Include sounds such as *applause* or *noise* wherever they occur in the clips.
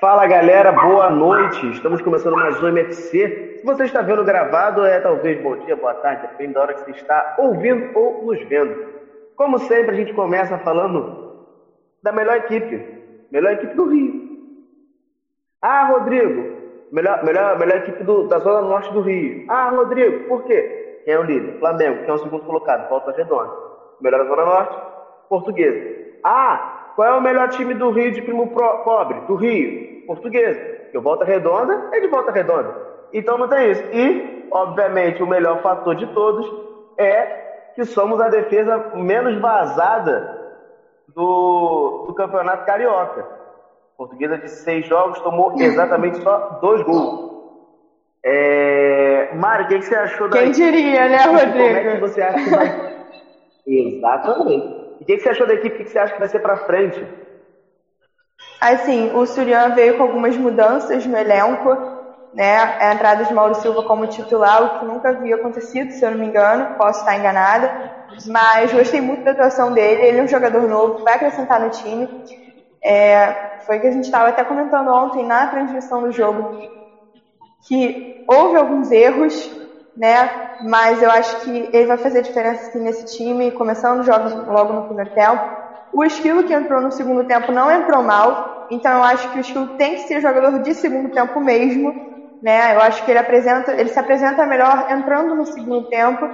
Fala galera, boa noite. Estamos começando mais um MFC. Se você está vendo gravado, é talvez bom dia, boa tarde, depende da hora que você está ouvindo ou nos vendo. Como sempre, a gente começa falando da melhor equipe, melhor equipe do Rio. Ah, Rodrigo, Melhor, melhor, melhor equipe do, da Zona Norte do Rio. Ah, Rodrigo, por quê? Quem é o líder? Flamengo. Quem é o segundo colocado? Volta Redonda. Melhor da Zona Norte? Portuguesa. Ah, qual é o melhor time do Rio de primo pobre? Do Rio? Portuguesa. Porque o Volta Redonda é de Volta Redonda. Então não tem isso. E, obviamente, o melhor fator de todos é que somos a defesa menos vazada do, do Campeonato Carioca. Portuguesa de seis jogos tomou *laughs* exatamente só dois gols. É... Mário, o que, você achou da. Quem diria, né, Rodrigo? Como é que você acha que vai. *laughs* exatamente. E o que, você achou da equipe? O que você acha que vai ser para frente? Assim, o Surian veio com algumas mudanças no elenco, né? A entrada de Mauro Silva como titular, o que nunca havia acontecido, se eu não me engano, posso estar enganada. Mas gostei muito da atuação dele, ele é um jogador novo, vai acrescentar no time. É, foi que a gente estava até comentando ontem na transmissão do jogo que houve alguns erros, né? Mas eu acho que ele vai fazer diferença nesse time, começando jogos logo no primeiro tempo. O Esquilo que entrou no segundo tempo não entrou mal, então eu acho que o Esquilo tem que ser jogador de segundo tempo mesmo, né? Eu acho que ele apresenta, ele se apresenta melhor entrando no segundo tempo.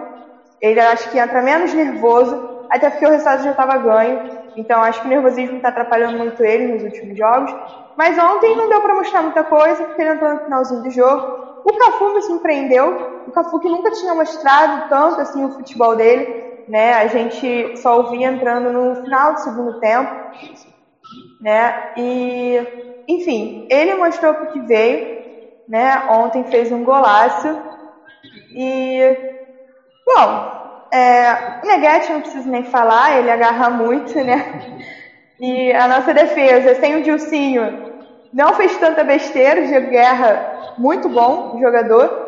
Ele acho que entra menos nervoso, até porque o resultado já estava ganho. Então acho que o nervosismo está atrapalhando muito ele nos últimos jogos. Mas ontem não deu para mostrar muita coisa, porque ele entrou no finalzinho do jogo. O Cafu me surpreendeu. O Cafu que nunca tinha mostrado tanto assim o futebol dele, né? A gente só ouvia entrando no final do segundo tempo, né? E enfim, ele mostrou o que veio, né? Ontem fez um golaço e bom, é, o Neguete não preciso nem falar, ele agarra muito, né? E a nossa defesa, sem o Dilcinho, não fez tanta besteira, o Diego Guerra, muito bom jogador.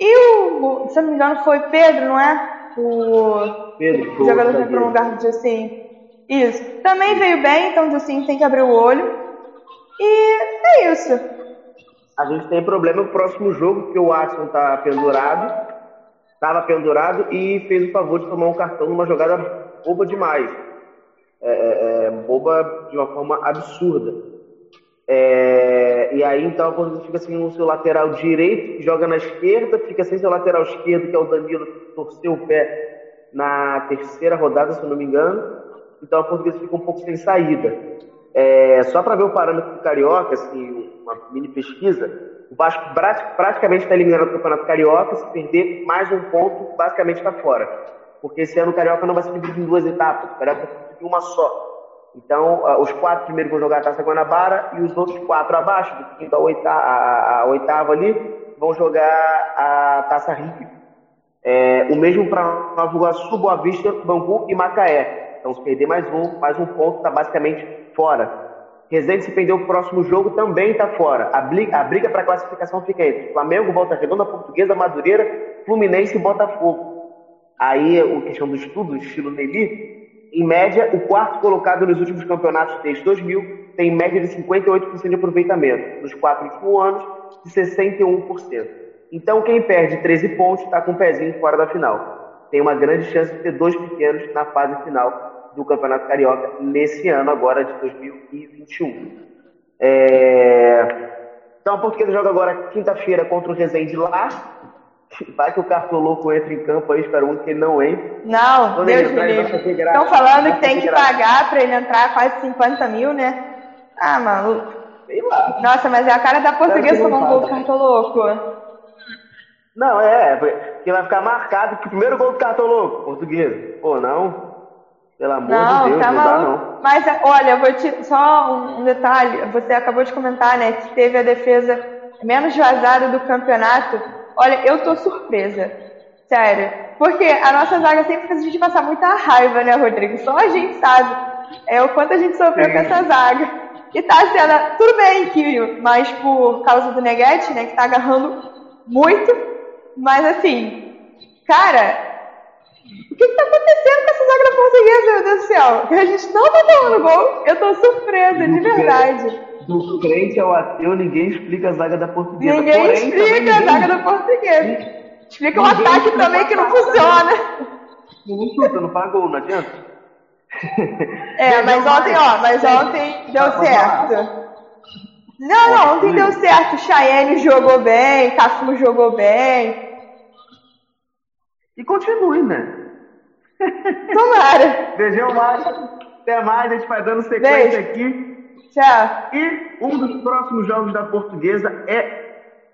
E o, se eu não me engano, foi Pedro, não é? O, Pedro, o jogador que entrou no lugar do Dilcinho. Isso. Também veio bem, então Dilcinho tem que abrir o olho. E é isso. A gente tem problema no próximo jogo, porque o Watson tá pendurado estava pendurado e fez o favor de tomar um cartão numa jogada boba demais. É, é, é boba de uma forma absurda. É, e aí então quando fica assim no seu lateral direito, joga na esquerda, fica sem seu lateral esquerdo, que é o Danilo, que torceu o pé na terceira rodada, se eu não me engano. Então a portuguesa fica um pouco sem saída. É, só para ver o parâmetro do Carioca, assim, uma mini pesquisa, o Vasco praticamente está eliminado do Campeonato Carioca. Se perder mais um ponto, basicamente está fora. Porque esse ano o Carioca não vai ser dividido em duas etapas. O Carioca vai ser em uma só. Então, uh, os quatro primeiros vão jogar a Taça Guanabara e os outros quatro abaixo, do quinto ao oitavo, a, oitava ali, vão jogar a Taça Rio. É, o mesmo para Nova Iguaçu, Boa Vista, Bangu e Macaé. Então, se perder mais um, mais um ponto, está basicamente fora. Resende se perder o próximo jogo também está fora. A briga, briga para classificação fica entre Flamengo, Volta Redonda, Portuguesa, Madureira, Fluminense e Botafogo. Aí, a questão do estudo, estilo Nelly, em média, o quarto colocado nos últimos campeonatos desde 2000 tem média de 58% de aproveitamento. Nos quatro últimos anos, de 61%. Então, quem perde 13 pontos está com o um pezinho fora da final. Tem uma grande chance de ter dois pequenos na fase final do Campeonato Carioca nesse ano agora de 2021. É... Então a Portuguesa joga agora quinta-feira contra o Resende lá. *laughs* Vai que o Cartoloco entra em campo aí, espero muito que ele não entre. Não, Quando Deus me livre. Estão falando que tem que pagar para ele entrar quase 50 mil, né? Ah, maluco. Sei lá. Nossa, mas é a cara da portuguesa tomar um gol do Cartoloco. Não, é, porque vai ficar marcado que o primeiro gol do Cartoloco, português. Pô, não. Pelo amor não, de Deus, tá não dá não. Mas olha, vou te. Só um detalhe, você acabou de comentar, né, que teve a defesa menos vazada do campeonato. Olha, eu tô surpresa. Sério. Porque a nossa zaga sempre faz a gente passar muita raiva, né, Rodrigo? Só a gente sabe é, o quanto a gente sofreu Sim. com essa zaga. E tá sendo. Tudo bem que, mas por causa do Neguete, né, que tá agarrando muito. Mas assim, cara, o que está acontecendo com essa zaga portuguesa, meu Deus do céu? Que a gente não tá tomando gol. Eu tô surpresa, de verdade. Do crente ao ateu, ninguém explica a zaga da portuguesa. Ninguém Porém, explica a zaga da portuguesa. Explica o ataque também que não funciona. Não chuta, não pagou, não adianta. É, *laughs* mas ontem, ó, mas ontem deu certo. Não, não, ontem deu certo. Chayenne jogou bem, Cafu jogou bem. E continue, né? Tomara. Beijão mais. Até mais, a gente vai dando sequência Beijo. aqui. Tchau. E um dos próximos jogos da Portuguesa é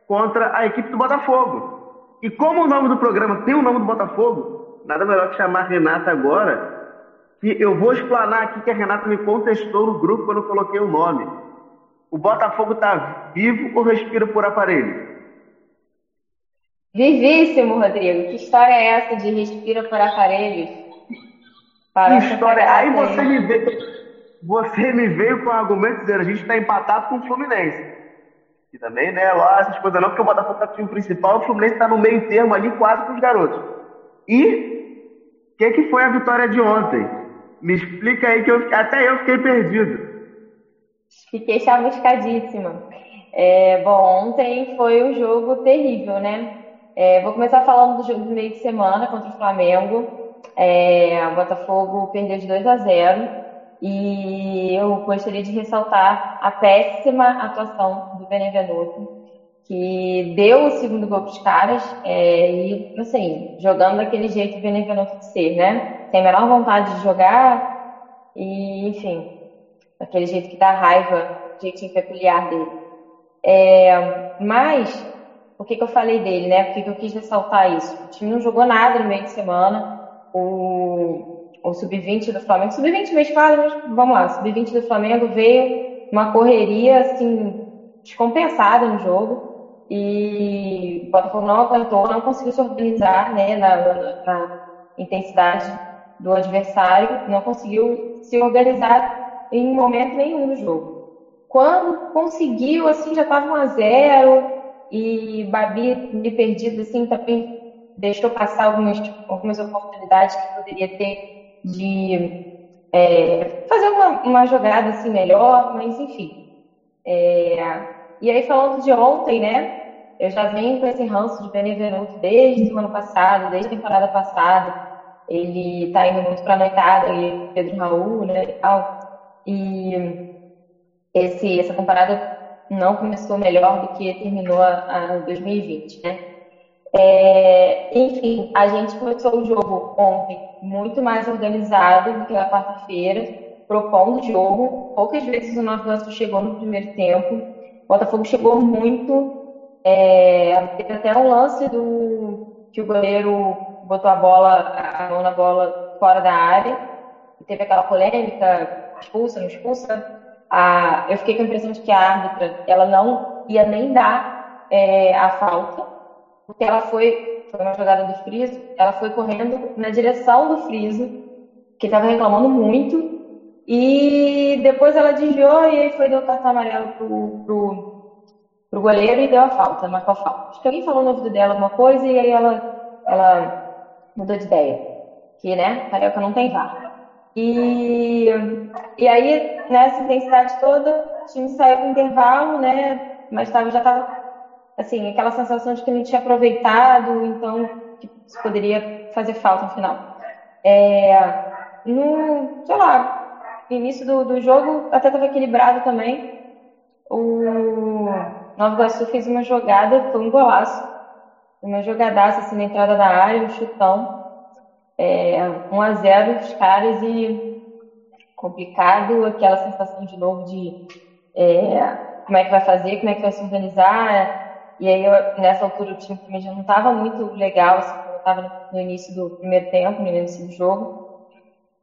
contra a equipe do Botafogo. E como o nome do programa tem o nome do Botafogo, nada melhor que chamar Renata agora, que eu vou explanar aqui que a Renata me contestou no grupo quando eu coloquei o nome. O Botafogo está vivo ou respira por aparelho? Vivíssimo, Rodrigo. Que história é essa de respira por aparelhos? que história. Aí você me, veio, você me veio com o argumento dizendo a gente está empatado com o Fluminense. E também, né, lá essas coisas não, porque o Botafogo está no time principal, o Fluminense está no meio termo ali, quase com os garotos. E o que, que foi a vitória de ontem? Me explica aí que eu, até eu fiquei perdido. Fiquei chamuscadíssima. É, bom, ontem foi um jogo terrível, né? É, vou começar falando do jogo do meio de semana contra o Flamengo. É, o Botafogo perdeu de 2 a 0 e eu gostaria de ressaltar a péssima atuação do Benevenuto, que deu o segundo gol para os caras é, e, assim, jogando daquele jeito Benevenuto de ser, né? Tem a menor vontade de jogar e, enfim, daquele jeito que dá raiva, jeitinho peculiar dele. É, mas por que, que eu falei dele, né? Por que, que eu quis ressaltar isso? O time não jogou nada no meio de semana. O, o sub-20 do Flamengo, sub-20 mês fala, mas vamos lá, sub-20 do Flamengo veio uma correria assim descompensada no jogo. E o Botafogo não aguentou, não conseguiu se organizar né, na, na, na intensidade do adversário, não conseguiu se organizar em momento nenhum do jogo. Quando conseguiu, assim, já estava 1 a 0 e Babi, me perdido assim, também deixou passar algumas, algumas oportunidades que poderia ter de é, fazer uma, uma jogada assim melhor, mas enfim. É, e aí falando de ontem, né? Eu já venho com esse ranço de Benevenuto desde o ano passado, desde a temporada passada. Ele tá indo muito pra noitada, e Pedro Raul, né, e tal. E esse, essa temporada não começou melhor do que terminou a, a 2020, né? É, enfim, a gente começou o jogo ontem muito mais organizado do que na quarta-feira, propondo o jogo. Poucas vezes o Nova chegou no primeiro tempo. O Botafogo chegou muito. É, teve até um lance do que o goleiro botou a bola, a mão na bola fora da área. Teve aquela polêmica, expulsa, não expulsa a, eu fiquei com a impressão de que a árbitra ela não ia nem dar é, a falta, porque ela foi, foi uma jogada do Friso, ela foi correndo na direção do Friso, que estava reclamando muito, e depois ela desviou e aí foi dar o cartão amarelo pro, pro, pro goleiro e deu a falta, marcou a falta. Acho que alguém falou no ouvido dela alguma coisa e aí ela, ela mudou de ideia. Que, né, Carioca não tem VAR. E, e aí, nessa intensidade toda, o time saiu do intervalo, né? Mas tava, já estava, assim, aquela sensação de que não tinha aproveitado, então que poderia fazer falta no final. É, no, sei lá, início do, do jogo até estava equilibrado também. O Nova Iguaçu fez uma jogada, foi um golaço. Uma jogadaça assim na entrada da área, um chutão é, 1 a 0 os caras e complicado aquela sensação de novo de é, como é que vai fazer, como é que vai se organizar. E aí, eu, nessa altura, o time já não estava muito legal, assim, estava no início do primeiro tempo, no início do jogo.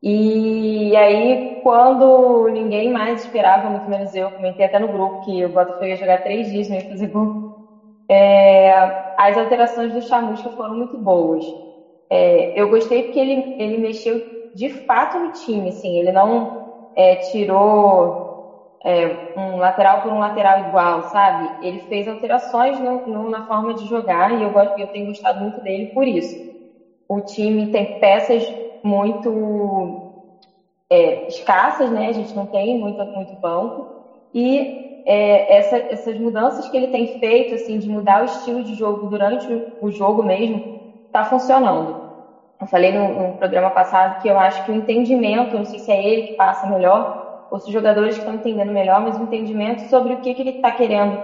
E aí, quando ninguém mais esperava, muito menos eu, comentei até no grupo que o Botafogo ia jogar três dias, não ia fazer gol. É, as alterações do Chamusca foram muito boas. É, eu gostei porque ele, ele mexeu de fato no time, assim, ele não é, tirou é, um lateral por um lateral igual, sabe? Ele fez alterações no, no, na forma de jogar e eu, eu tenho gostado muito dele por isso. O time tem peças muito é, escassas, né? A gente não tem muito, muito banco. E é, essa, essas mudanças que ele tem feito, assim, de mudar o estilo de jogo durante o, jogo mesmo, está funcionando. Eu falei no, no, programa passado que eu acho que o entendimento, não sei se é ele que passa melhor, os jogadores estão entendendo melhor, mas o entendimento sobre o que, que ele está querendo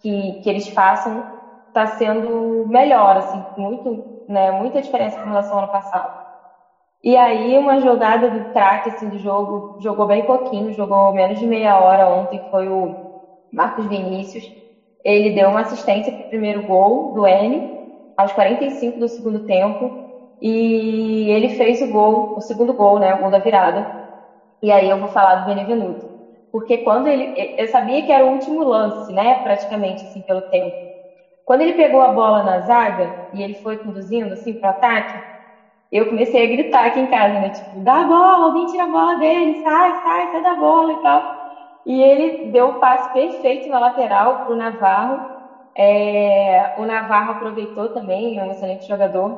que, que eles façam está sendo melhor, assim, muito, né, muita diferença com relação ao ano passado. E aí, uma jogada do craque assim, do jogo, jogou bem pouquinho, jogou menos de meia hora ontem, foi o Marcos Vinícius. Ele deu uma assistência para o primeiro gol do N, aos 45 do segundo tempo, e ele fez o gol, o segundo gol, né, o gol da virada. E aí eu vou falar do Benevenuto. Porque quando ele. Eu sabia que era o último lance, né? Praticamente, assim, pelo tempo. Quando ele pegou a bola na zaga e ele foi conduzindo, assim, para ataque, eu comecei a gritar aqui em casa, né? Tipo, dá a bola, alguém tira a bola dele, sai, sai, sai da bola e tal. E ele deu o passe perfeito na lateral pro Navarro. É, o Navarro aproveitou também, é um excelente jogador.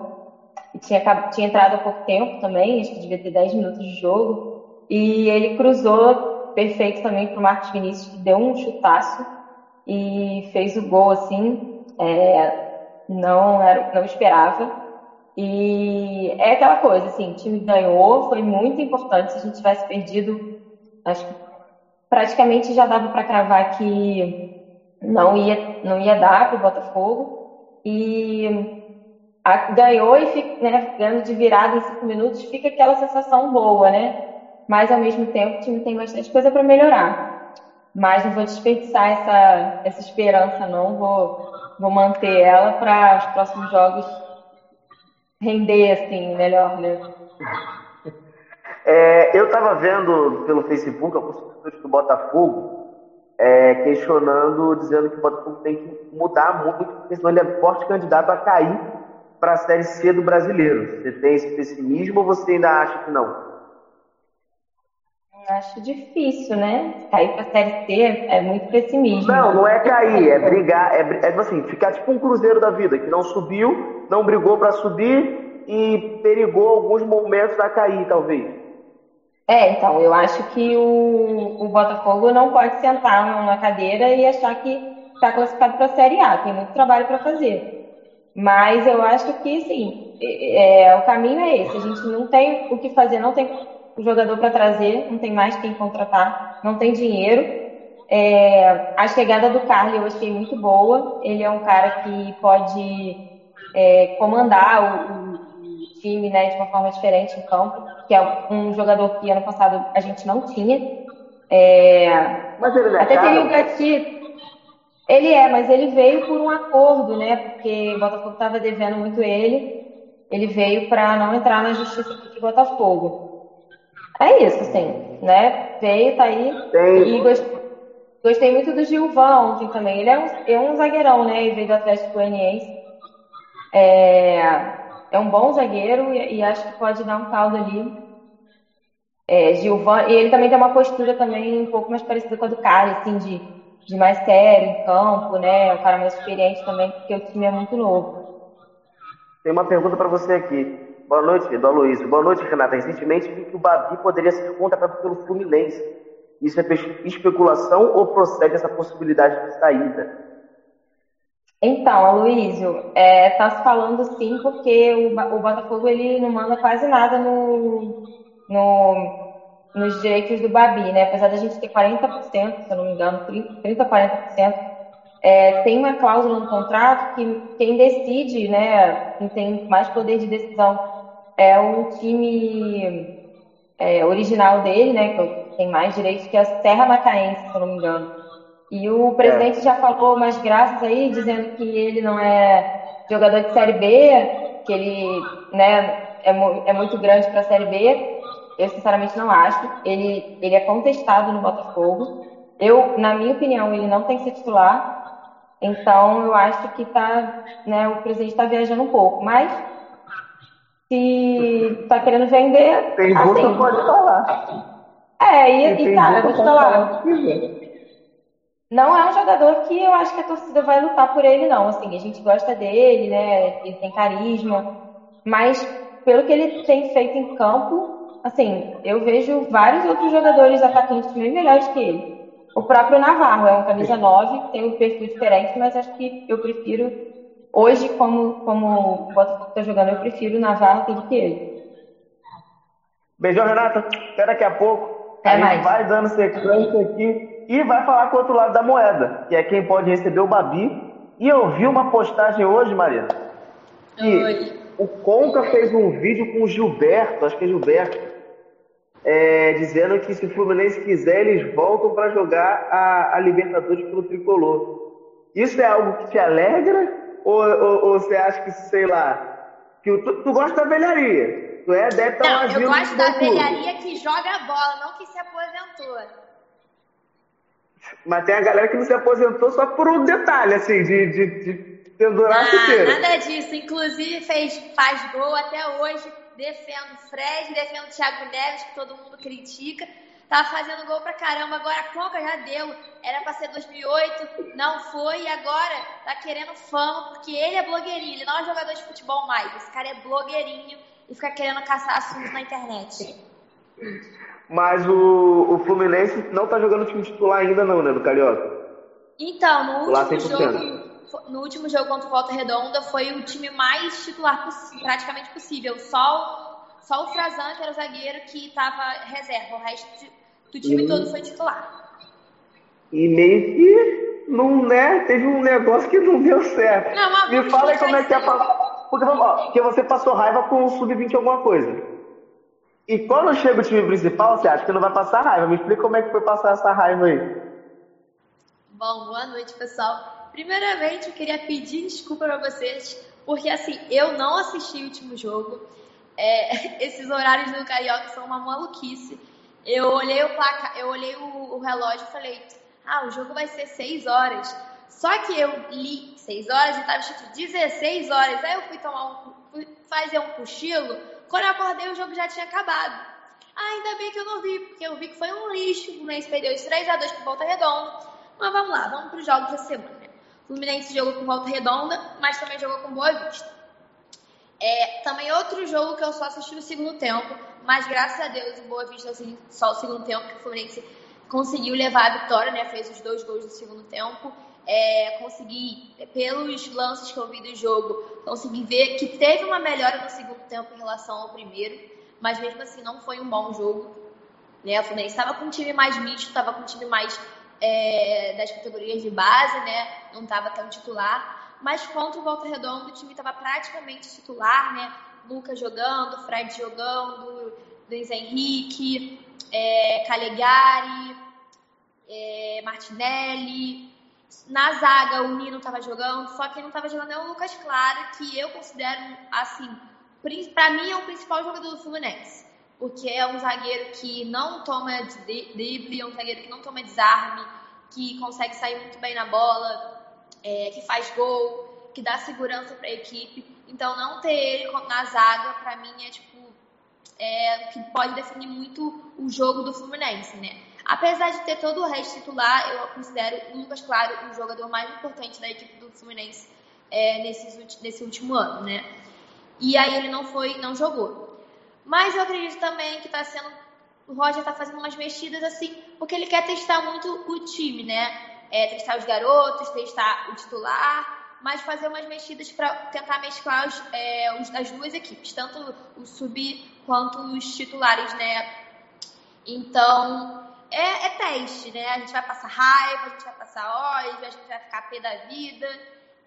Tinha, tinha entrado há pouco tempo também, acho que devia ter 10 minutos de jogo. E ele cruzou perfeito também pro Marcos Vinícius, que deu um chutaço e fez o gol assim. É, não, era, não esperava. E é aquela coisa, assim, o time ganhou, foi muito importante. Se a gente tivesse perdido, acho que praticamente já dava para cravar que não ia, não ia dar para o Botafogo. E a, ganhou e fica, né, ganhando de virada em cinco minutos, fica aquela sensação boa, né? Mas ao mesmo tempo o time tem bastante coisa para melhorar. Mas não vou desperdiçar essa, essa esperança, não. Vou, vou manter ela para os próximos jogos render assim melhor, né? É, eu estava vendo pelo Facebook alguns torcedores do Botafogo é, questionando, dizendo que o Botafogo tem que mudar muito, porque senão ele é forte candidato a cair para a Série C do brasileiro. Você tem esse pessimismo ou você ainda acha que não? Acho difícil, né? Cair para a Série C é muito pessimismo. Não, não é cair, é brigar, é, é assim, ficar tipo um Cruzeiro da vida, que não subiu, não brigou para subir e perigou alguns momentos a cair, talvez. É, então, eu acho que o, o Botafogo não pode sentar na cadeira e achar que está classificado para a Série A, tem muito trabalho para fazer. Mas eu acho que, sim, é, é, o caminho é esse. A gente não tem o que fazer, não tem o jogador para trazer, não tem mais quem contratar, não tem dinheiro. É, a chegada do Carly eu achei muito boa. Ele é um cara que pode é, comandar o, o, time né, de uma forma diferente em campo, que é um jogador que ano passado a gente não tinha. É, Mas ele é até teria o Gatito. Ele é, mas ele veio por um acordo, né? Porque o Botafogo estava devendo muito ele. Ele veio para não entrar na justiça do Botafogo. É isso, sim, né? Veio, tá aí. Tem. E gostei, gostei muito do Gilvão ontem também. Ele é um, é um zagueirão, né? Ele veio do Atlético Goianiense. É, é um bom zagueiro e, e, acho que pode dar um caldo ali. É, Gilvan, e ele também tem uma postura também um pouco mais parecida com a do cara, assim, de, de mais sério em campo, né? Um cara mais experiente também, porque o time é muito novo. Tem uma pergunta para você aqui. Boa noite, do Aloysio. Boa noite, Renata. Recentemente vi que o Babi poderia ser contratado pelo Fluminense. Isso é especulação ou procede essa possibilidade de saída? Então, Aloysio, é, tá se falando sim, porque o, o Botafogo ele não manda quase nada no, no, nos direitos do Babi, né? Apesar da gente ter 40%, se eu não me engano, 30, 40%, é, tem uma cláusula no contrato que quem decide, né, quem tem mais poder de decisão é o time é, original dele, né? Que tem mais direitos que a Serra Macaense, se eu não me engano. E o presidente é. já falou umas graças aí, dizendo que ele não é jogador de Série B, que ele né, é, é muito grande para a Série B. eu sinceramente não acho. Ele, ele é contestado no Botafogo. Eu, na minha opinião, ele não tem que ser titular. Então, eu acho que tá, né, o presidente está viajando um pouco. Mas, se está querendo vender. Tem assim, pode falar. É, e, e cara, vou te falar. Não é um jogador que eu acho que a torcida vai lutar por ele, não. Assim, a gente gosta dele, né? Ele tem carisma. Mas, pelo que ele tem feito em campo, assim, eu vejo vários outros jogadores atacantes bem melhores que ele. O próprio Navarro é um camisa 9, tem um perfil diferente, mas acho que eu prefiro, hoje, como, como o Botafogo está jogando, eu prefiro Navarro do que ele. Beijão, Renata. Até daqui a pouco. Até a gente mais. vai dando sequência aqui e vai falar com o outro lado da moeda, que é quem pode receber o Babi. E eu vi uma postagem hoje, Maria, que Oi. o Conca fez um vídeo com o Gilberto, acho que é Gilberto, é, dizendo que se o Fluminense quiser, eles voltam para jogar a, a Libertadores pelo Tricolor. Isso é algo que te alegra? Ou, ou, ou você acha que, sei lá, que tu, tu gosta da velharia? Tu é adepto ao Não, asilo eu gosto da velharia que joga bola, não que se aposentou. Mas tem a galera que não se aposentou só por um detalhe, assim, de, de, de pendurar a chuteira. Ah, nada disso. Inclusive fez, faz gol até hoje. Defendo o Fred, defendo o Thiago Neves, que todo mundo critica. Tá fazendo gol pra caramba. Agora a Conca já deu. Era pra ser 2008, não foi. E agora tá querendo fama, porque ele é blogueirinho. Ele não é jogador de futebol mais. Esse cara é blogueirinho e fica querendo caçar assuntos na internet. Mas o, o Fluminense não tá jogando time titular ainda não, né, do Carioca? Então, no último 100%. jogo, no último jogo contra o Volta Redonda, foi o time mais titular possi- praticamente possível. Só, o- só o Frazan, que era o zagueiro, que estava reserva. O resto de- do time Hum. todo foi titular. E meio que não, né, teve um negócio que não deu certo. Não, Me fala aí como é que é pra... Porque, lá, porque você passou raiva com o Sub-20 alguma coisa. E quando chega o time principal, você acha que não vai passar raiva. Me explica como é que foi passar essa raiva aí. Bom, boa noite, pessoal. Primeiramente, eu queria pedir desculpa para vocês, porque assim, eu não assisti o último jogo. É, *laughs* esses horários do Carioca são uma maluquice. Eu olhei o placa, eu olhei o, o relógio e falei, ah, o jogo vai ser 6 horas. Só que eu li 6 horas e estava escrito 16 horas. Aí eu fui tomar um, fui fazer um cochilo. Quando eu acordei, o jogo já tinha acabado. Ah, ainda bem que eu não vi, porque eu vi que foi um lixo. O Fluminense perdeu de 3 a 2 por volta redonda. Mas vamos lá, vamos para os jogos da semana. O Fluminense jogou com volta redonda, mas também jogou com Boa Vista. É, também outro jogo que eu só assisti no segundo tempo, mas graças a Deus o Boa Vista assim, só o segundo tempo que o Fluminense conseguiu levar a vitória, né? Fez os dois gols no segundo tempo. É, consegui, pelos lances que eu vi do jogo, consegui ver que teve uma melhora no segundo tempo em relação ao primeiro, mas mesmo assim não foi um bom jogo. Né? O Fluminense estava com um time mais misto, estava com um time mais é, das categorias de base, né? Não estava tão titular. Mas contra o Volta Redonda, o time estava praticamente titular, né? Lucas jogando, Fred jogando, Luiz Henrique, é, Calegari, é, Martinelli. Na zaga, o Nino estava jogando, só quem não estava jogando é o Lucas Claro, que eu considero, assim, para mim é o principal jogador do Fluminense. Porque é um zagueiro que não toma drible, é um zagueiro que não toma desarme, que consegue sair muito bem na bola, é, que faz gol, que dá segurança para a equipe. Então, não ter ele na zaga, para mim, é tipo é, que pode definir muito o jogo do Fluminense, né? Apesar de ter todo o resto titular, eu considero o Lucas Claro o jogador mais importante da equipe do Fluminense é, nesses, ulti- nesse último ano, né? E aí ele não foi, não jogou. Mas eu acredito também que tá sendo. O Roger tá fazendo umas mexidas assim, porque ele quer testar muito o time, né? É, testar os garotos, testar o titular, mas fazer umas mexidas para tentar mesclar os, é, os das duas equipes, tanto o sub quanto os titulares, né? Então, é, é teste, né? A gente vai passar raiva, a gente vai passar ódio, a gente vai ficar pé da vida.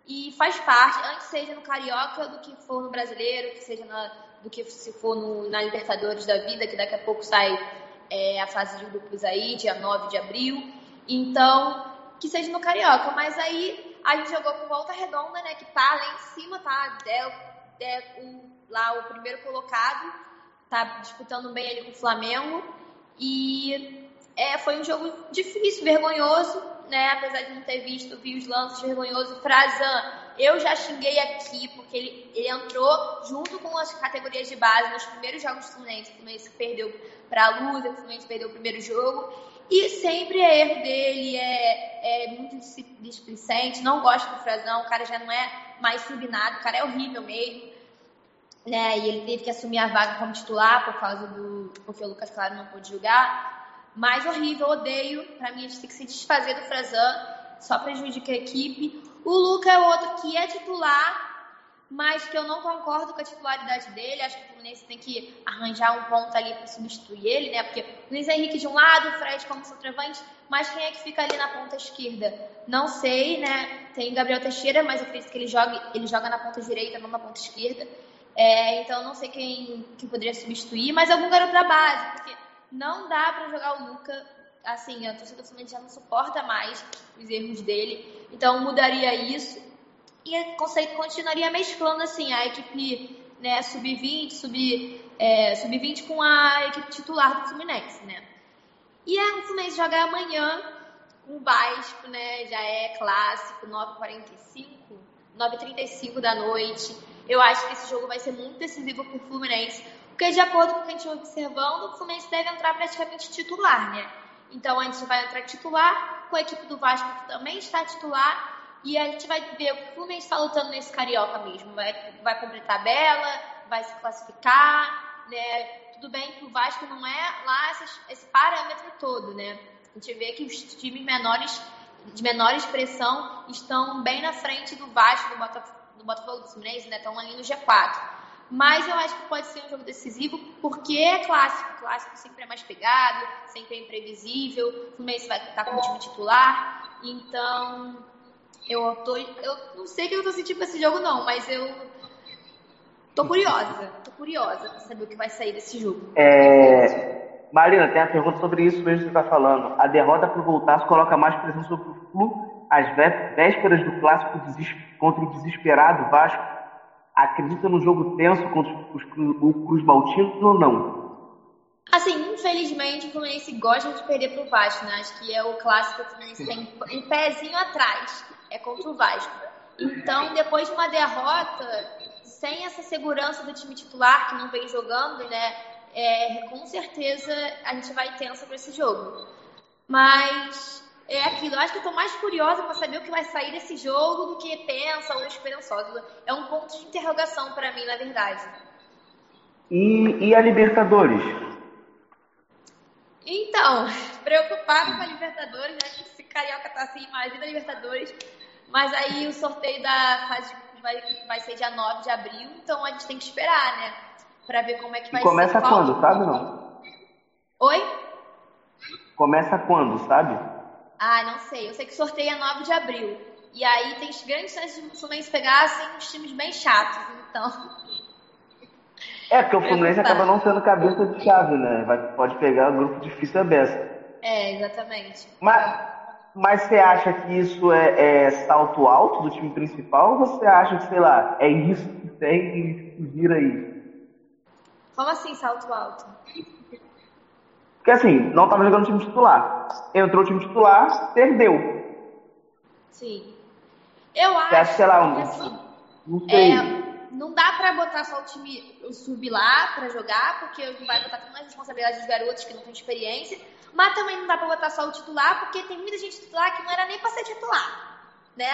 E faz parte, antes seja no Carioca do que for no Brasileiro, que seja na, do que se for no, na Libertadores da vida, que daqui a pouco sai é, a fase de grupos aí, dia 9 de abril. Então, que seja no Carioca. Mas aí a gente jogou com volta redonda, né? Que tá lá em cima, tá? É, é lá o primeiro colocado tá disputando bem ali com o Flamengo. E é, foi um jogo difícil, vergonhoso, né? Apesar de não ter visto, vi os lances vergonhosos. Frazan, eu já xinguei aqui, porque ele, ele entrou junto com as categorias de base nos primeiros jogos do Fluminense. O Fluminense perdeu para a Luz, o Fluminense perdeu o primeiro jogo. E sempre é erro dele, é, é muito displicente, não gosto do Frazão, o cara já não é mais subnado, o cara é horrível mesmo. Né? E ele teve que assumir a vaga como titular por causa do. porque o Lucas Claro não pôde jogar. Mas horrível, odeio. Pra mim, a gente tem que se desfazer do Frazan, só prejudica a equipe. O Luca é outro que é titular, mas que eu não concordo com a titularidade dele. Acho que o Fluminense tem que arranjar um ponto ali para substituir ele, né? Porque o Luiz Henrique de um lado, o Fred como centroavante, mas quem é que fica ali na ponta esquerda? Não sei, né? Tem Gabriel Teixeira, mas eu acredito que ele joga, ele joga na ponta direita, não na ponta esquerda. É, então não sei quem, quem poderia substituir, mas algum garoto da base, porque não dá para jogar o Luca assim, a torcida do Fluminense já não suporta mais os erros dele, então mudaria isso e continuaria mesclando assim a equipe né, sub-20, sub, é, sub-20 com a equipe titular do Fluminense, né? E é, o Fluminense joga amanhã o Vasco, né? Já é clássico, 9h45, 9h35 da noite. Eu acho que esse jogo vai ser muito decisivo para o Fluminense, porque de acordo com o que a gente observando, o Fluminense deve entrar praticamente titular, né? Então a gente vai entrar titular com a equipe do Vasco que também está titular e a gente vai ver o que o Fluminense está lutando nesse carioca mesmo. Vai, vai cumprir tabela, vai se classificar, né? Tudo bem que o Vasco não é lá esse, esse parâmetro todo, né? A gente vê que os times menores, de menor expressão, estão bem na frente do Vasco, do Botafogo, do, Botafogo, do Fluminense, né? Estão ali no G4. Mas eu acho que pode ser um jogo decisivo porque é clássico. O clássico sempre é mais pegado, sempre é imprevisível. O Fluminense vai estar com o time titular. Então, eu tô. Eu não sei o que eu tô sentindo pra esse jogo, não, mas eu tô curiosa. Tô curiosa pra saber o que vai sair desse jogo. É... Marina, tem a pergunta sobre isso mesmo que você tá falando. A derrota pro Voltaço coloca mais pressão sobre o Flu às vésperas do clássico contra o desesperado Vasco acredita no jogo tenso contra os, o Cruz Baltino ou não? Assim, infelizmente o Fluminense gosta de perder para o Vasco, né? Acho que é o clássico que o Fluminense tem um pezinho atrás, é contra o Vasco. Então, depois de uma derrota, sem essa segurança do time titular que não vem jogando, né? É, com certeza a gente vai tensa para esse jogo. Mas é aquilo. Eu acho que eu tô mais curiosa para saber o que vai sair desse jogo do que pensa ou esperançosa. É um ponto de interrogação para mim, na verdade. E, e a Libertadores? Então, preocupado com a Libertadores, né? Que esse carioca tá assim, imagina a Libertadores. Mas aí o sorteio da fase vai, vai ser dia 9 de abril, então a gente tem que esperar, né? Pra ver como é que vai e começa ser. Começa quando, sabe não? Oi? Começa quando, sabe? Ah, não sei. Eu sei que sorteia 9 de abril. E aí tem grandes chances de o Fluminense pegar assim, uns times bem chatos. Então. É, porque o Fluminense acaba não sendo cabeça de chave, né? Vai, pode pegar um grupo difícil a beça. É, exatamente. Mas, mas você acha que isso é, é, salto alto do time principal ou você acha que, sei lá, é isso que tem e fugir aí? Como assim salto alto? Porque assim, não estava jogando time titular. Entrou o time titular, perdeu. Sim. Eu acho, acha, sei lá, um, assim, não sei. É, não dá pra botar só o time sub lá pra jogar, porque vai botar toda a responsabilidade dos garotos que não têm experiência. Mas também não dá pra botar só o titular, porque tem muita gente titular que não era nem pra ser titular. Né?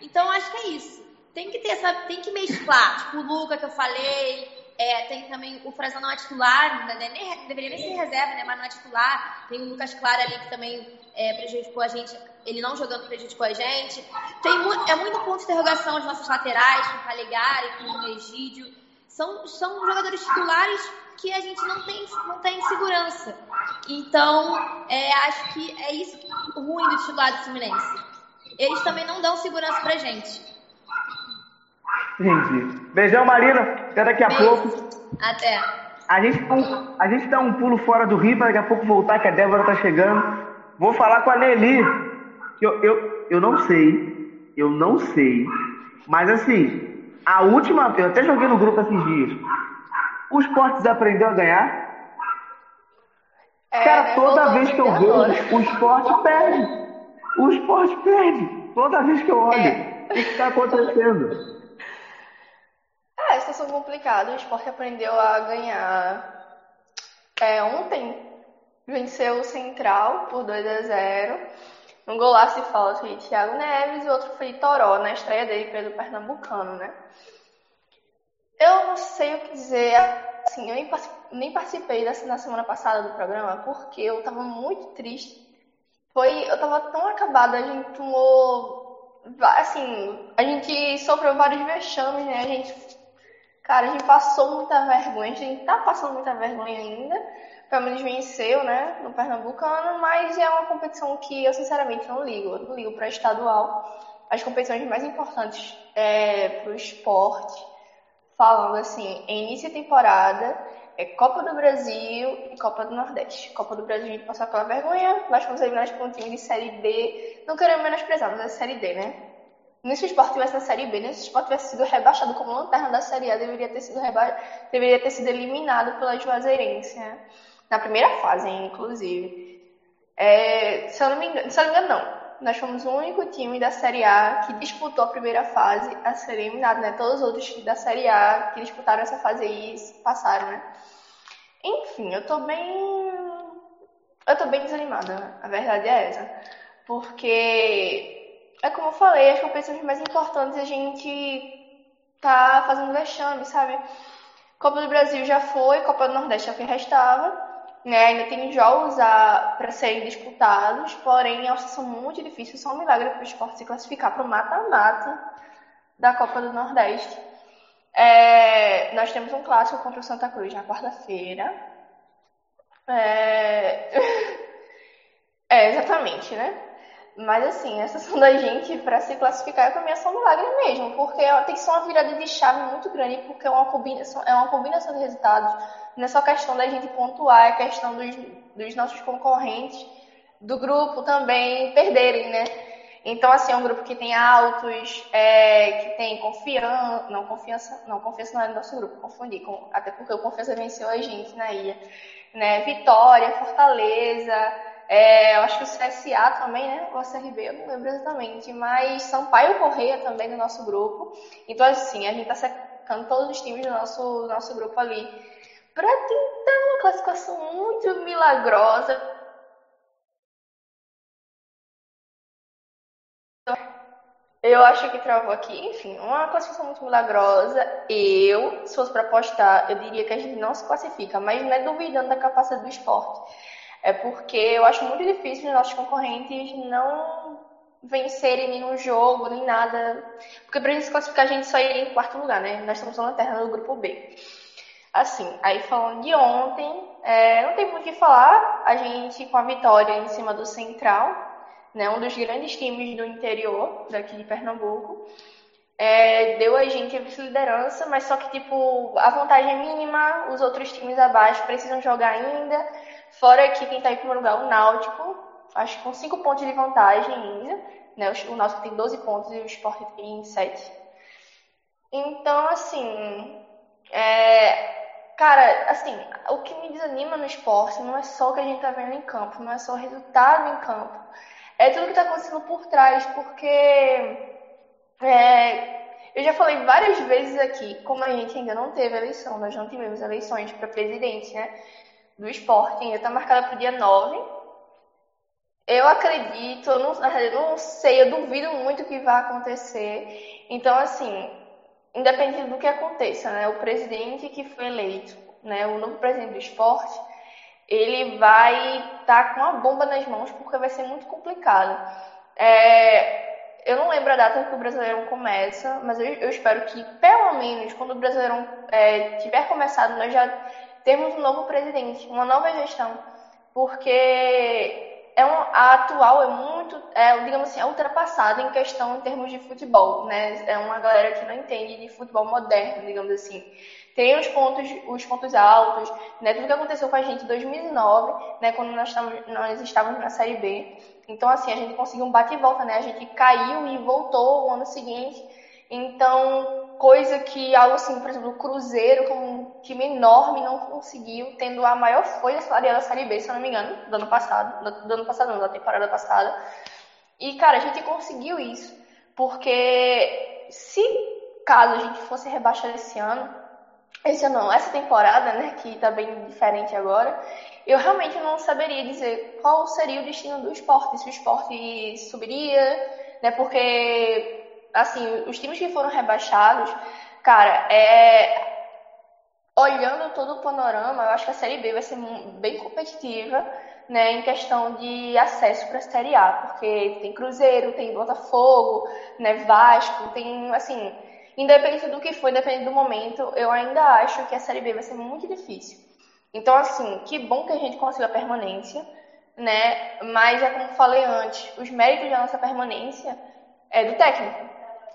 Então acho que é isso. Tem que ter essa. Tem que mesclar. Tipo, o Luca que eu falei, é, tem também o Frazão não é titular, né, nem, deveria nem ser reserva, né, mas não é titular. Tem o Lucas Clara ali que também é, prejudicou a gente, ele não jogando prejudicou a gente. Tem, é muito ponto de interrogação as nossas laterais, com o Calegari, com o Egídio. São, são jogadores titulares que a gente não tem, não tem segurança. Então, é, acho que é isso ruim do titular do Fluminense. Eles também não dão segurança pra gente. Entendi. Beijão, Marina. Até daqui a Beijo. pouco. Até. A gente, a gente dá um pulo fora do Rio para daqui a pouco voltar, que a Débora tá chegando. Vou falar com a Nelly. Eu, eu, eu não sei. Eu não sei. Mas assim, a última. Eu até joguei no grupo esses dias. O esporte aprendeu a ganhar? É, Cara, né? toda vez que eu vejo, o esporte perde. O esporte perde. Toda vez que eu olho. É. O que está acontecendo? É, a situação complicada. O esporte aprendeu a ganhar é, ontem. Venceu o Central por 2 a 0 Um golaço de falta de Thiago Neves e outro foi de Toró, na estreia dele pelo Pernambucano, né? Eu não sei o que dizer. Assim, eu nem participei dessa, na semana passada do programa porque eu tava muito triste. Foi, eu tava tão acabada, a gente tomou. Assim, a gente sofreu vários vexames, né? A gente. Cara, a gente passou muita vergonha, a gente tá passando muita vergonha ainda. Pelo menos venceu, né? No Pernambucano, mas é uma competição que eu sinceramente não ligo. Eu não ligo pra estadual. As competições mais importantes é, pro esporte falando assim, em início de temporada, é Copa do Brasil e Copa do Nordeste. Copa do Brasil a gente passou aquela vergonha, nós fomos eliminados por um time de Série B. Não queremos menosprezar, mas é Série D, né? Nesse esporte tivesse na Série B, nesse esporte tivesse sido rebaixado como lanterna da Série A, deveria ter sido, reba... deveria ter sido eliminado pela Juazeirense, né? Na primeira fase, inclusive. É... Se eu não me engano, se eu não me engano, não nós fomos o único time da Série A que disputou a primeira fase a ser eliminado, né? Todos os outros da Série A que disputaram essa fase aí passaram, né? Enfim, eu tô bem. Eu tô bem desanimada, né? A verdade é essa. Porque, é como eu falei, as competições mais importantes a gente tá fazendo vexame, sabe? Copa do Brasil já foi, Copa do Nordeste é o que restava né? Ainda tem jogos para serem disputados, porém é uma situação muito difícil, só um milagre para o esporte se classificar para o mata-mata da Copa do Nordeste. É, nós temos um clássico contra o Santa Cruz na quarta-feira. É... *laughs* é, exatamente, né? Mas assim, essa ação *laughs* da gente para se classificar é só um milagre mesmo, porque tem que ser uma virada de chave muito grande, porque é uma combinação, é uma combinação de resultados. Não é só questão da gente pontuar, é questão dos, dos nossos concorrentes do grupo também perderem, né? Então, assim, é um grupo que tem altos, é, que tem confiança, não, confiança, não, confiança não é do nosso grupo, confundi, com, até porque o Confiança venceu a gente na ilha, né? Vitória, Fortaleza, é, eu acho que o CSA também, né? O CRB, eu não lembro exatamente. Mas Sampaio Correia também no nosso grupo. Então, assim, a gente tá secando todos os times do nosso, do nosso grupo ali para tentar uma classificação muito milagrosa. Eu acho que travou aqui. Enfim, uma classificação muito milagrosa. Eu, se fosse para apostar, eu diria que a gente não se classifica, mas não é duvidando da capacidade do esporte. É porque eu acho muito difícil os nossos concorrentes não vencerem nenhum jogo, nem nada. Porque pra gente se classificar, a gente só iria em quarto lugar, né? Nós estamos na lanterna do grupo B. Assim, aí falando de ontem, é, não tem muito o que falar. A gente, com a vitória em cima do Central, né, um dos grandes times do interior daqui de Pernambuco, é, deu a gente a vice-liderança, mas só que, tipo, a vantagem é mínima, os outros times abaixo precisam jogar ainda. Fora que quem está em primeiro lugar, o Náutico, acho que com 5 pontos de vantagem ainda. Né? O Náutico tem 12 pontos e o Sport tem 7. Então, assim, é, cara, assim, o que me desanima no esporte não é só o que a gente tá vendo em campo, não é só o resultado em campo. É tudo que tá acontecendo por trás, porque é, eu já falei várias vezes aqui, como a gente ainda não teve eleição, nós não tivemos eleições para presidente, né? Do esporte ainda está marcada para o dia 9. Eu acredito, eu não, eu não sei, eu duvido muito que vai acontecer. Então, assim, independente do que aconteça, né, o presidente que foi eleito, né, o novo presidente do esporte, ele vai estar tá com a bomba nas mãos porque vai ser muito complicado. É, eu não lembro a data que o Brasileirão começa, mas eu, eu espero que, pelo menos, quando o Brasileirão é, tiver começado, nós já temos um novo presidente, uma nova gestão, porque é um, a atual é muito, é, digamos assim, é ultrapassada em questão em termos de futebol, né? É uma galera que não entende de futebol moderno, digamos assim. Tem os pontos, os pontos altos, né? Tudo que aconteceu com a gente em 2009, né? Quando nós, nós estávamos na Série B. Então, assim, a gente conseguiu um bate e volta, né? A gente caiu e voltou o ano seguinte. Então, coisa que algo assim, por exemplo, o Cruzeiro, como um time enorme, não conseguiu, tendo a maior folha salarial da Série B, se eu não me engano, do ano passado, do ano passado não, da temporada passada. E, cara, a gente conseguiu isso, porque se caso a gente fosse rebaixar esse ano, esse ano não, essa temporada, né, que tá bem diferente agora, eu realmente não saberia dizer qual seria o destino do esporte, se o esporte subiria, né, porque assim, os times que foram rebaixados, cara, é olhando todo o panorama, eu acho que a Série B vai ser bem competitiva, né, em questão de acesso para a Série A, porque tem Cruzeiro, tem Botafogo, né, Vasco, tem, assim, independente do que for, independente do momento, eu ainda acho que a Série B vai ser muito difícil. Então, assim, que bom que a gente conseguiu a permanência, né, mas é como falei antes, os méritos da nossa permanência é do técnico,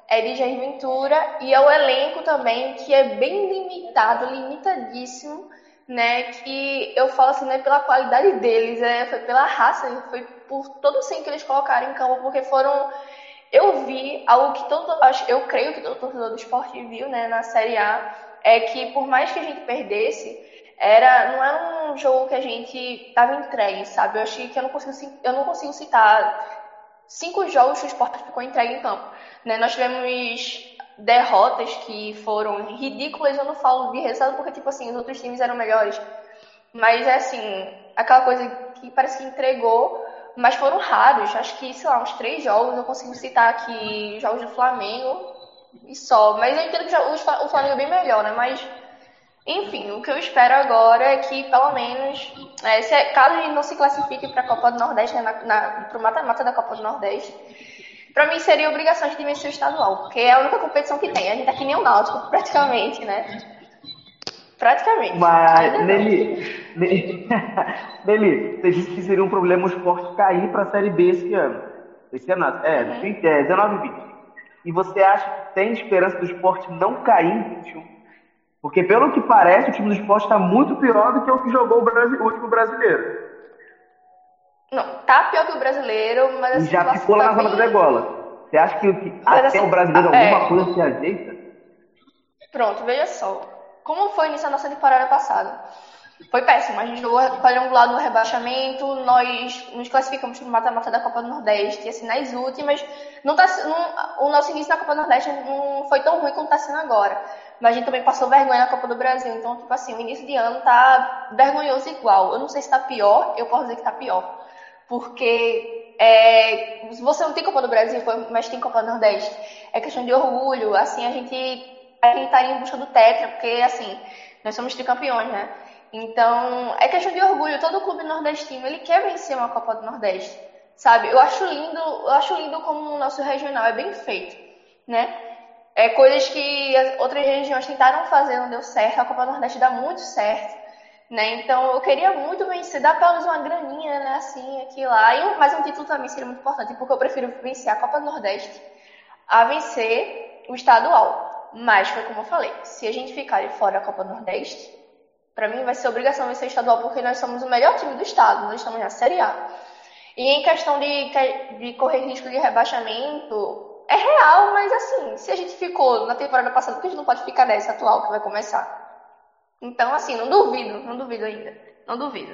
é de Jair Ventura e é o elenco também que é bem limitado, limitadíssimo, né? Que eu falo assim, não é pela qualidade deles, é, foi pela raça, foi por todo o sangue que eles colocaram em campo, porque foram. Eu vi algo que todo. Eu creio que todo torcedor do esporte viu, né, na Série A, é que por mais que a gente perdesse, era, não era um jogo que a gente estava entregue, sabe? Eu achei que eu não consigo, eu não consigo citar cinco jogos que o esporte ficou entregue em campo. Né? Nós tivemos derrotas que foram ridículas, eu não falo de resultado porque, tipo assim, os outros times eram melhores. Mas é assim, aquela coisa que parece que entregou, mas foram raros. Acho que, sei lá, uns três jogos, eu consigo citar aqui jogos do Flamengo e só. Mas eu entendo que o Flamengo é bem melhor, né? Mas, enfim, o que eu espero agora é que, pelo menos, é, se, é, caso a gente não se classifique para a Copa do Nordeste, né, para o mata-mata da Copa do Nordeste, para mim seria obrigação de vencer o estadual, porque é a única competição que tem. A gente tá aqui nem o Náutico, *laughs* praticamente, né? Praticamente. Mas, Nelly, Nelly, *laughs* Nelly, você disse que seria um problema o esporte cair para a Série B esse ano. Esse ano, é, uhum. 20, é 19 20. E você acha que tem esperança do esporte não cair em 21? Porque, pelo que parece, o time do esporte está muito pior do que o que jogou o, Brasil, o último brasileiro. Não, tá pior que o brasileiro, mas assim, já ficou lá na zona bem... da degola. Você acha que, que até assim, o brasileiro é... alguma coisa se ajeita? Pronto, veja só. Como foi nisso a nossa temporada passada? Foi péssimo. A gente jogou quadrangular no rebaixamento, nós nos classificamos no mata-mata da Copa do Nordeste, e assim, nas últimas. Não tá, não, o nosso início na Copa do Nordeste não foi tão ruim como está sendo agora. Mas a gente também passou vergonha na Copa do Brasil. Então, tipo assim, o início de ano tá vergonhoso igual. Eu não sei se tá pior, eu posso dizer que tá pior porque é, você não tem Copa do Brasil, mas tem Copa do Nordeste. É questão de orgulho, assim, a gente, a gente tá em busca do Tetra, porque, assim, nós somos tricampeões, né? Então, é questão de orgulho. Todo clube nordestino, ele quer vencer uma Copa do Nordeste, sabe? Eu acho lindo, eu acho lindo como o nosso regional é bem feito, né? É coisas que as outras regiões tentaram fazer, não deu certo. A Copa Nordeste dá muito certo. Né? Então eu queria muito vencer, dar pelo menos uma graninha, né? Assim, aqui lá. E, mas um título também seria muito importante, porque eu prefiro vencer a Copa do Nordeste a vencer o estadual. Mas foi como eu falei, se a gente ficar de fora da Copa do Nordeste, para mim vai ser obrigação vencer o estadual, porque nós somos o melhor time do estado, nós estamos na Série A. E em questão de, de correr risco de rebaixamento, é real, mas assim, se a gente ficou na temporada passada, por que a gente não pode ficar nessa atual que vai começar? Então, assim, não duvido, não duvido ainda. Não duvido.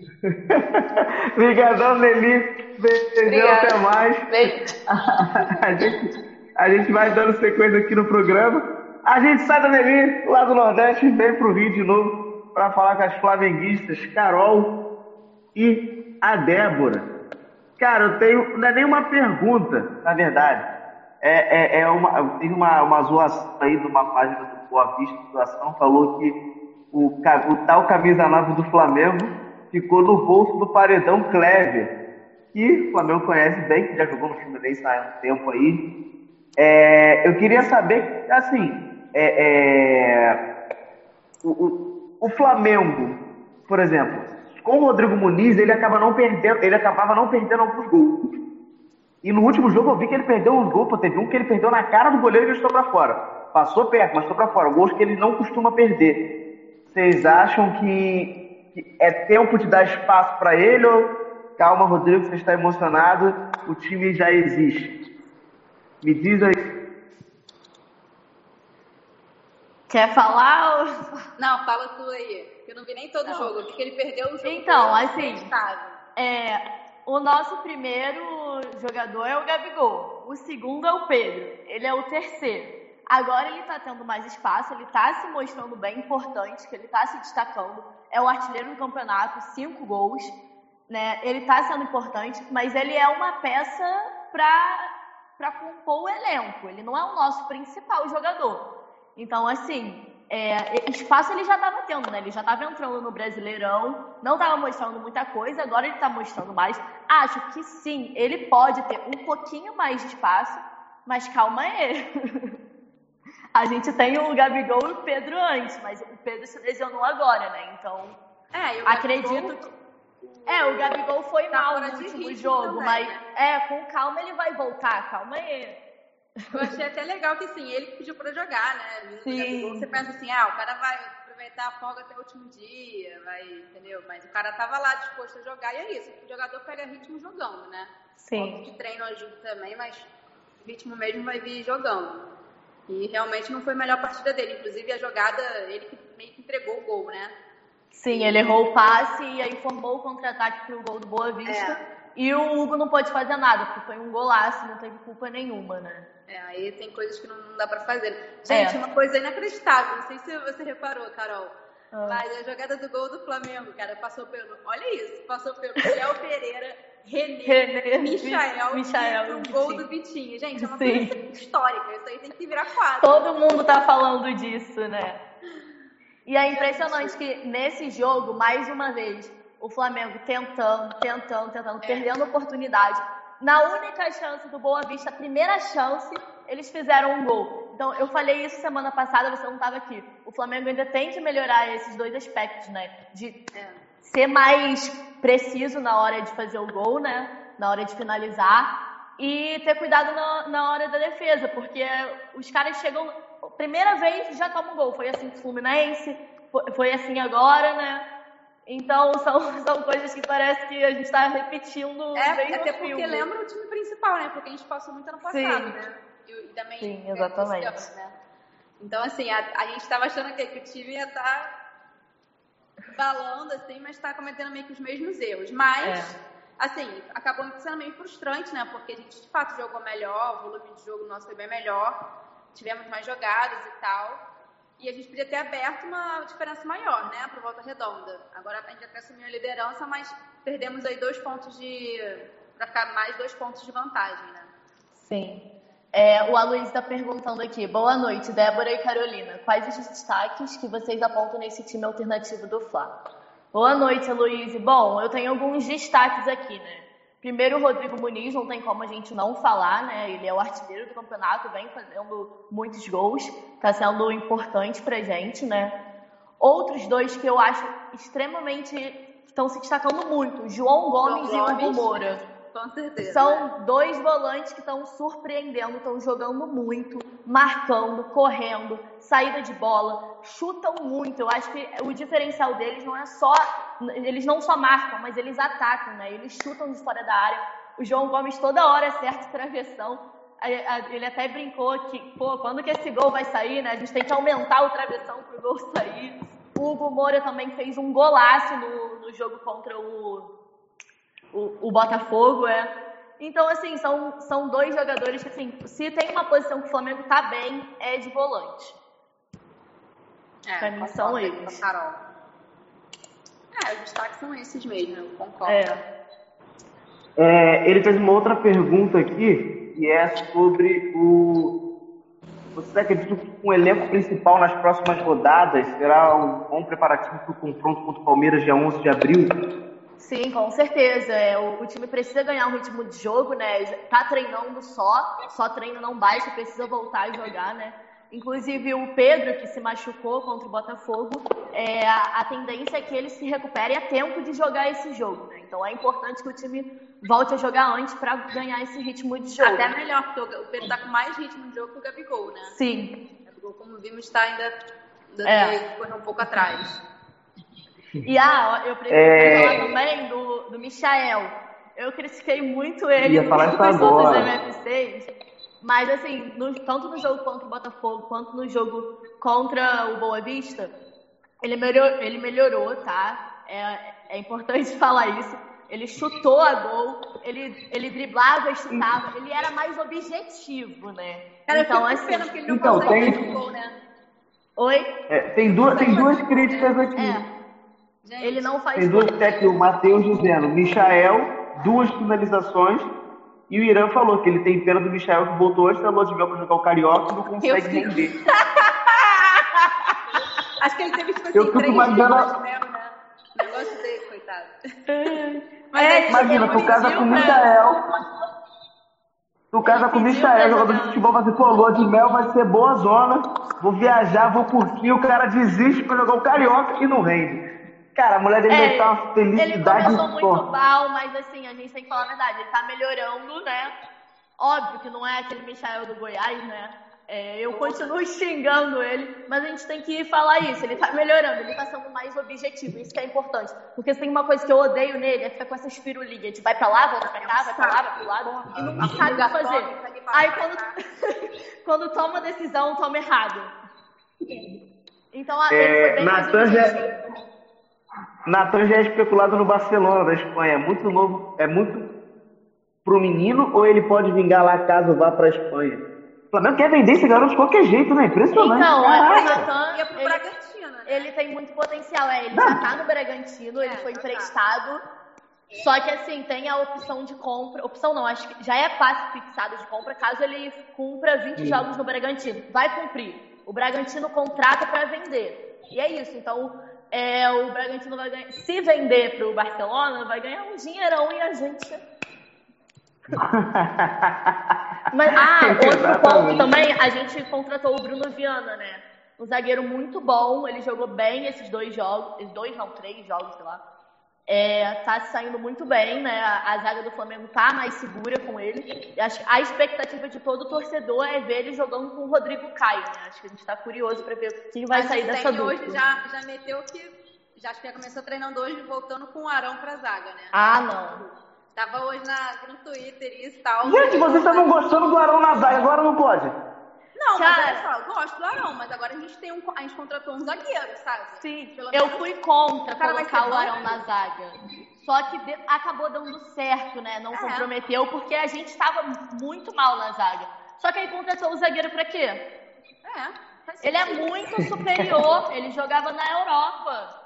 *laughs* Obrigadão, Nelly. Beijão, até mais. Beijo. *laughs* a, gente, a gente vai dando sequência aqui no programa. A gente sai da Nelly, lá do Nordeste, vem pro Rio de novo para falar com as flamenguistas Carol e a Débora. Cara, eu tenho. Não é nenhuma pergunta, na verdade. É, é, é uma. Tem uma, uma zoação aí de uma página do Boa Vista Situação falou que o, o tal camisa 9 do Flamengo ficou no bolso do paredão Clever, que o Flamengo conhece bem, que já jogou no Fluminense há um tempo aí. É, eu queria saber, assim, é, é, o, o, o, Flamengo, por exemplo, com o Rodrigo Muniz, ele acaba não perdendo, ele acabava não perdendo alguns gols. E no último jogo eu vi que ele perdeu uns gols, teve um que ele perdeu na cara do goleiro e estou para fora passou perto, mas foi para fora. Gols que ele não costuma perder. Vocês acham que, que é tempo de dar espaço para ele ou calma, Rodrigo, você está emocionado, o time já existe? Me diz aí. Quer falar? Ou... Não, fala tu aí. Eu não vi nem todo o jogo, porque ele perdeu o jogo. Então, assim, é, o nosso primeiro jogador é o Gabigol. O segundo é o Pedro. Ele é o terceiro. Agora ele está tendo mais espaço, ele está se mostrando bem importante, que ele está se destacando. É o artilheiro do campeonato, cinco gols. Né? Ele está sendo importante, mas ele é uma peça para compor o elenco. Ele não é o nosso principal jogador. Então, assim, é, espaço ele já estava tendo, né? Ele já estava entrando no Brasileirão, não estava mostrando muita coisa, agora ele está mostrando mais. Acho que sim, ele pode ter um pouquinho mais de espaço, mas calma aí. *laughs* A gente tem o Gabigol e o Pedro antes, mas o Pedro se lesionou agora, né? Então, é, acredito que. É, o Gabigol foi tá mal no último jogo, também, mas né? é, com calma ele vai voltar, calma aí. Eu achei até legal que assim, ele pediu pra jogar, né? Sim. Você pensa assim, ah, o cara vai aproveitar a folga até o último dia, vai, entendeu? Mas o cara tava lá disposto a jogar e é isso. O jogador pega ritmo jogando, né? Sim. de treino ajuda também, mas o ritmo mesmo vai vir jogando. E realmente não foi a melhor partida dele. Inclusive a jogada, ele que meio que entregou o gol, né? Sim, ele errou o passe e aí formou o contra-ataque pro gol do Boa Vista. É. E o Hugo não pode fazer nada, porque foi um golaço, não teve culpa nenhuma, né? É, aí tem coisas que não, não dá para fazer. Gente, é. uma coisa inacreditável, não sei se você reparou, Carol. Ah. Mas a jogada do gol do Flamengo, cara, passou pelo. Olha isso, passou pelo Léo Pereira, René, René Michael, Michael e o gol do Vitinho. Gente, é uma Sim. coisa histórica, isso aí tem que virar quadro. Todo mundo tá falando disso, né? E é impressionante que nesse jogo, mais uma vez, o Flamengo tentando, tentando, tentando, é. perdendo oportunidade. Na única chance do Boa Vista, a primeira chance, eles fizeram um gol. Então, eu falei isso semana passada, você não estava aqui. O Flamengo ainda tem que melhorar esses dois aspectos, né? De é. ser mais preciso na hora de fazer o gol, né? Na hora de finalizar. E ter cuidado na, na hora da defesa, porque os caras chegam. Primeira vez já tomam um gol. Foi assim com o Fluminense, foi assim agora, né? Então, *laughs* são, são coisas que parece que a gente está repetindo é, bem Até porque filme. lembra o time principal, né? Porque a gente passou muito ano passado, Sim. né? E, também, Sim, exatamente. Anos, né? Então, assim, a, a gente estava achando que, que o time ia estar tá balando, assim, mas está cometendo meio que os mesmos erros. Mas, é. assim, acabou sendo meio frustrante, né? Porque a gente, de fato, jogou melhor, o volume de jogo nosso foi bem melhor, tivemos mais jogadas e tal. E a gente podia ter aberto uma diferença maior, né, para Volta Redonda. Agora a gente até assumiu a liderança, mas perdemos aí dois pontos de. para ficar mais dois pontos de vantagem, né? Sim. É, o Aloysio está perguntando aqui. Boa noite, Débora e Carolina. Quais os destaques que vocês apontam nesse time alternativo do Fla? Boa noite, Aloysio. Bom, eu tenho alguns destaques aqui, né? Primeiro, o Rodrigo Muniz, não tem como a gente não falar, né? Ele é o artilheiro do campeonato, vem fazendo muitos gols, está sendo importante pra gente, né? Outros dois que eu acho extremamente estão se destacando muito, João Gomes, João Gomes e Hugo Moura. Com certeza. São dois volantes que estão surpreendendo, estão jogando muito, marcando, correndo, saída de bola, chutam muito. Eu acho que o diferencial deles não é só. Eles não só marcam, mas eles atacam, né? Eles chutam de fora da área. O João Gomes toda hora acerta travessão. Ele até brincou que, pô, quando que esse gol vai sair, né? A gente tem que aumentar o travessão para o gol sair. O Hugo Moura também fez um golaço no, no jogo contra o, o, o Botafogo, é. Então, assim, são, são dois jogadores que, assim, se tem uma posição que o Flamengo tá bem, é de volante. É, pra mim são eles. Carol. É, os destaques são esses mesmo, eu concordo. É. É, ele fez uma outra pergunta aqui, que é sobre o. Você acredita que o elenco principal nas próximas rodadas será um bom preparativo para o confronto contra o Palmeiras dia 11 de abril? Sim, com certeza. É, o, o, time precisa ganhar um ritmo de jogo, né? Tá treinando só, só treino não basta, precisa voltar a jogar, né? Inclusive o Pedro, que se machucou contra o Botafogo, é, a, a, tendência é que ele se recupere a tempo de jogar esse jogo. Né? Então é importante que o time volte a jogar antes para ganhar esse ritmo de jogo. Até melhor, porque o Pedro está com mais ritmo de jogo que o Gabigol, né? Sim. O Gabigol, como vimos, está ainda dando é. um pouco atrás. E ah, eu preciso é... falar também do, do Michael. Eu critiquei muito ele Ia falar as outras MFCs Mas, assim, no, tanto no jogo contra o Botafogo quanto no jogo contra o Boa Vista, ele, melhor, ele melhorou, tá? É, é importante *laughs* falar isso. Ele chutou a gol, ele, ele driblava e chutava, ele era mais objetivo, né? Cara, então, assim, pena porque ele não então, tem... gol, né? Oi? É, tem, duas, tem duas críticas aqui. É. Gente, ele não faz Tem duas aqui, o Matheus dizendo, Michael, duas finalizações, e o Irã falou que ele tem pena do Michael que voltou antes da lua de mel pra jogar o Carioca e não consegue render. *laughs* Acho que ele teve, tipo assim, eu três imaginando... dias de mel, né? Negócio dele, coitado. Mas é, imagina, tu casa com o Michael... Tu casa com o Michael, jogador de futebol, vai ser, pô, lua de mel vai ser boa zona, vou viajar, vou curtir, o cara desiste pra jogar o Carioca e não rende. Cara, a mulher dele é, tá uma felicidade. Ele começou muito mal, mas assim, a gente tem que falar a verdade. Ele tá melhorando, né? Óbvio que não é aquele Michael do Goiás, né? É, eu continuo xingando ele, mas a gente tem que falar isso. Ele tá melhorando, ele tá sendo mais objetivo. Isso que é importante. Porque se tem uma coisa que eu odeio nele, é ficar com essas pirulinhas. A gente vai pra lá, volta pra cá, vai pra lá, vai pro lado, e não sabe o que fazer. Aí quando, *laughs* quando toma decisão, toma errado. Então, a, ele foi bem Natan já, Natan já é especulado no Barcelona da Espanha. É muito novo, é muito pro menino ou ele pode vingar lá caso vá para a Espanha? O Flamengo quer vender esse garoto de qualquer jeito, né? Impressionante. Então, o Natan, ele, Bragantino, né? ele tem muito potencial. É, ele já tá no Bragantino, ele é, foi emprestado. Só que assim, tem a opção de compra. Opção não, acho que já é passe fixado de compra caso ele cumpra 20 Sim. jogos no Bragantino. Vai cumprir. O Bragantino contrata para vender. E é isso. Então, é, o Bragantino vai ganhar. Se vender para o Barcelona, vai ganhar um dinheirão e a gente. *laughs* Mas, ah, outro ponto também, a gente contratou o Bruno Viana, né? Um zagueiro muito bom, ele jogou bem esses dois jogos, dois não, três jogos, sei lá. É, tá saindo muito bem, né? A, a, zaga do Flamengo tá mais segura com ele. Acho, a expectativa de todo torcedor é ver ele jogando com o Rodrigo Caio, né? Acho que a gente tá curioso para ver quem vai sair dessa dupla. hoje já, já meteu que. Já acho que já começou treinando hoje voltando com o Arão pra zaga, né? Ah, não. Tava hoje na, no Twitter e tal. Gente, vocês estavam gostando do Arão na zaga, agora não pode. Não, Cara, mas olha só, eu gosto do Arão, mas agora a gente tem um. A gente contratou um zagueiro, sabe? Sim. Pelo eu fui contra colocar o Arão na zaga. Só que de, acabou dando certo, né? Não é. comprometeu, porque a gente estava muito mal na zaga. Só que aí contratou o zagueiro pra quê? É. Ele é muito superior, ele jogava na Europa.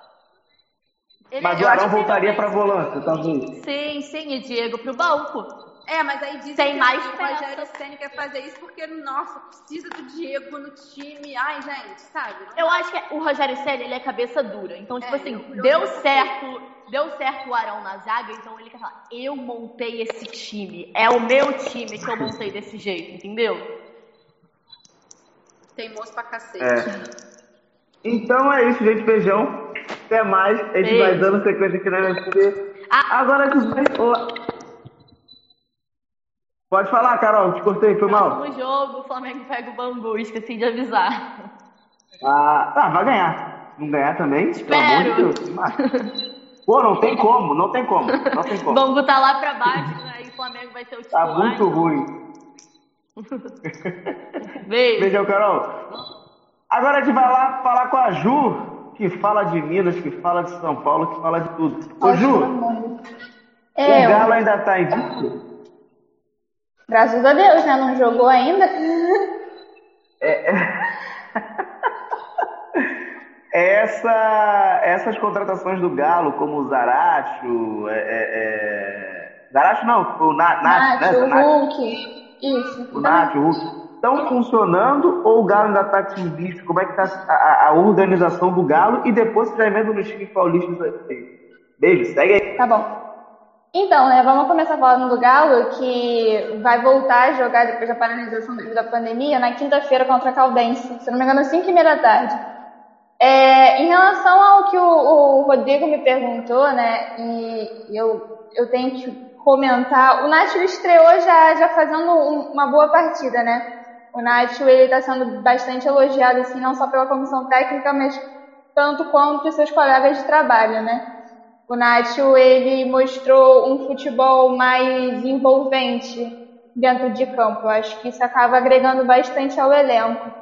Ele, mas o Arão voltaria para volante, talvez. Sim, sim, e Diego pro banco. É, mas aí dizem Tem que mais o Rogério Senna quer fazer isso porque, nossa, precisa do Diego no time. Ai, gente, sabe? Eu acho que o Rogério Senna, ele é cabeça dura. Então, tipo é, assim, deu certo, deu certo o Arão na zaga, então ele quer falar, eu montei esse time. É o meu time que eu montei desse jeito, entendeu? Tem moço pra cacete. É. Então é isso, gente. Beijão. Até mais. A gente Beijo. vai dando sequência aqui na MSP. Ah. Agora a gente vai... Pode falar, Carol, te cortei, foi mal. No jogo, o Flamengo pega o bambu, esqueci de avisar. Ah, tá, vai ganhar. Não ganhar também? Espero. Pelo amor de Deus. Pô, não tem como, não tem como, não tem como. O bambu tá lá pra baixo, né? E o Flamengo vai ser o titular. Tá muito então. ruim. Beijo. Beijão, Carol. Agora a gente vai lá falar com a Ju, que fala de Minas, que fala de São Paulo, que fala de tudo. Ô, Ju, é, o Galo ainda tá em Graças a Deus, né? Não jogou ainda. É, é... Essa, essas contratações do Galo, como o Zaracho, é, é, é... Zaracho não, o Na, Nath, Nath, né? o Hulk, isso. O Nath, o Hulk. Estão funcionando ou o Galo ainda está visto? Como é que está a, a, organização do Galo? E depois você já emenda no time paulista. Beijo, segue aí. Tá bom. Então, né, vamos começar falando do Galo, que vai voltar a jogar depois da paralisação da pandemia na quinta-feira contra a Caldense, se não me engano, às 5 e meia da tarde. É, em relação ao que o, o, Rodrigo me perguntou, né, e eu, eu tenho que comentar, o Nacho estreou já, já fazendo um, uma boa partida, né? O Nacho, ele está sendo bastante elogiado, assim, não só pela comissão técnica, mas tanto quanto seus colegas de trabalho, né? O Nacho, ele mostrou um futebol mais envolvente, dentro de campo. Eu acho que isso acaba agregando bastante ao elenco.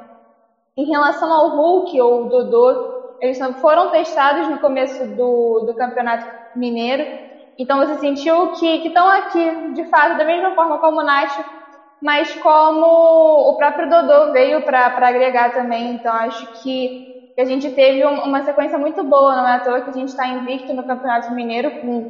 Em relação ao Hulk ou Dodô, eles foram testados no começo do, do Campeonato Mineiro, então você sentiu que estão aqui, de fato, da mesma forma como o Nacho, mas como o próprio Dodô veio para agregar também, então acho que, que a gente teve uma sequência muito boa, não é à toa que a gente está invicto no Campeonato Mineiro com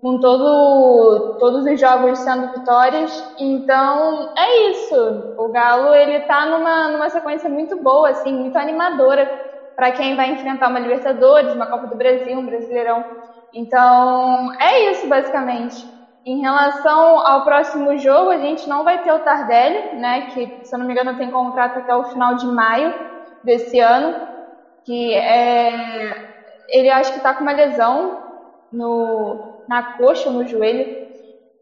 com todo, todos os jogos sendo vitórias. Então, é isso. O Galo, ele tá numa, numa sequência muito boa, assim, muito animadora para quem vai enfrentar uma Libertadores, uma Copa do Brasil, um Brasileirão. Então, é isso, basicamente. Em relação ao próximo jogo, a gente não vai ter o Tardelli, né, que, se eu não me engano, tem contrato até o final de maio desse ano, que é... Ele acho que está com uma lesão no, na coxa no joelho.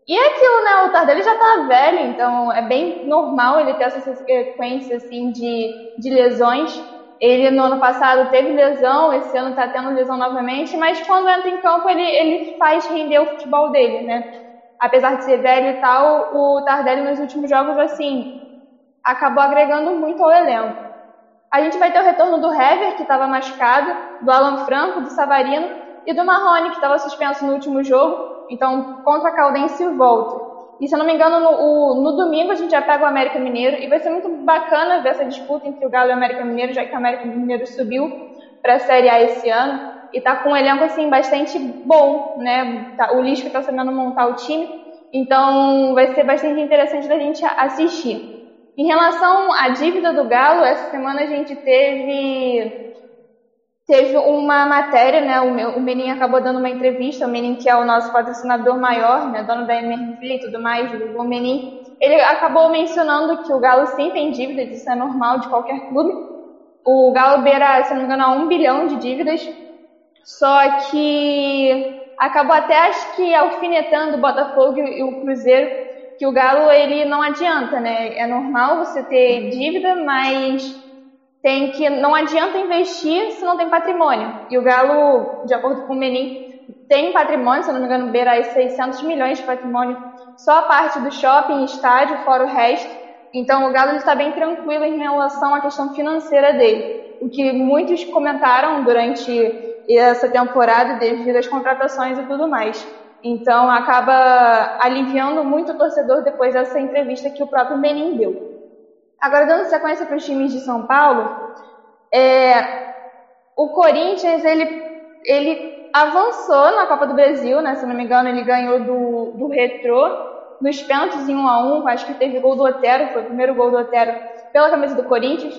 E é aquilo, né? O Tardelli já tá velho, então é bem normal ele ter essa sequência assim de, de lesões. Ele no ano passado teve lesão, esse ano tá tendo lesão novamente, mas quando entra em campo ele, ele faz render o futebol dele, né? Apesar de ser velho e tal, o Tardelli nos últimos jogos, assim, acabou agregando muito ao elenco. A gente vai ter o retorno do Hever, que estava machucado, do Alan Franco, do Savarino, e do Marrone, que estava suspenso no último jogo. Então, contra a Caldense volta. E se eu não me engano, no, no, domingo a gente já pega o América Mineiro e vai ser muito bacana ver essa disputa entre o Galo e o América Mineiro, já que o América Mineiro subiu para a Série A esse ano e está com um elenco assim bastante bom, né? Tá, o Lisca está sabendo montar o time, então vai ser bastante interessante da gente assistir. Em relação à dívida do Galo, essa semana a gente teve teve uma matéria, né? O, o Menin acabou dando uma entrevista, o Menin que é o nosso patrocinador maior, né? Dono da MRV e tudo mais, o Menin. Ele acabou mencionando que o Galo sim tem dívidas, isso é normal de qualquer clube. O Galo beira, se não me engano, a um bilhão de dívidas. Só que acabou até acho que alfinetando o Botafogo e o Cruzeiro, que o Galo ele não adianta, né? É normal você ter dívida, mas tem que não adianta investir se não tem patrimônio. E o Galo, de acordo com o Menin, tem patrimônio, se não me engano, beira 600 milhões de patrimônio, só a parte do shopping, estádio, fora o resto. Então o Galo está bem tranquilo em relação à questão financeira dele. O que muitos comentaram durante essa temporada devido às contratações e tudo mais. Então acaba aliviando muito o torcedor depois dessa entrevista que o próprio Menin deu. Agora, dando sequência para os times de São Paulo, é, o Corinthians ele, ele avançou na Copa do Brasil, né? Se não me engano, ele ganhou do, do Retrô nos pênaltis em 1 a 1 Acho que teve gol do Otero, foi o primeiro gol do Otero pela camisa do Corinthians.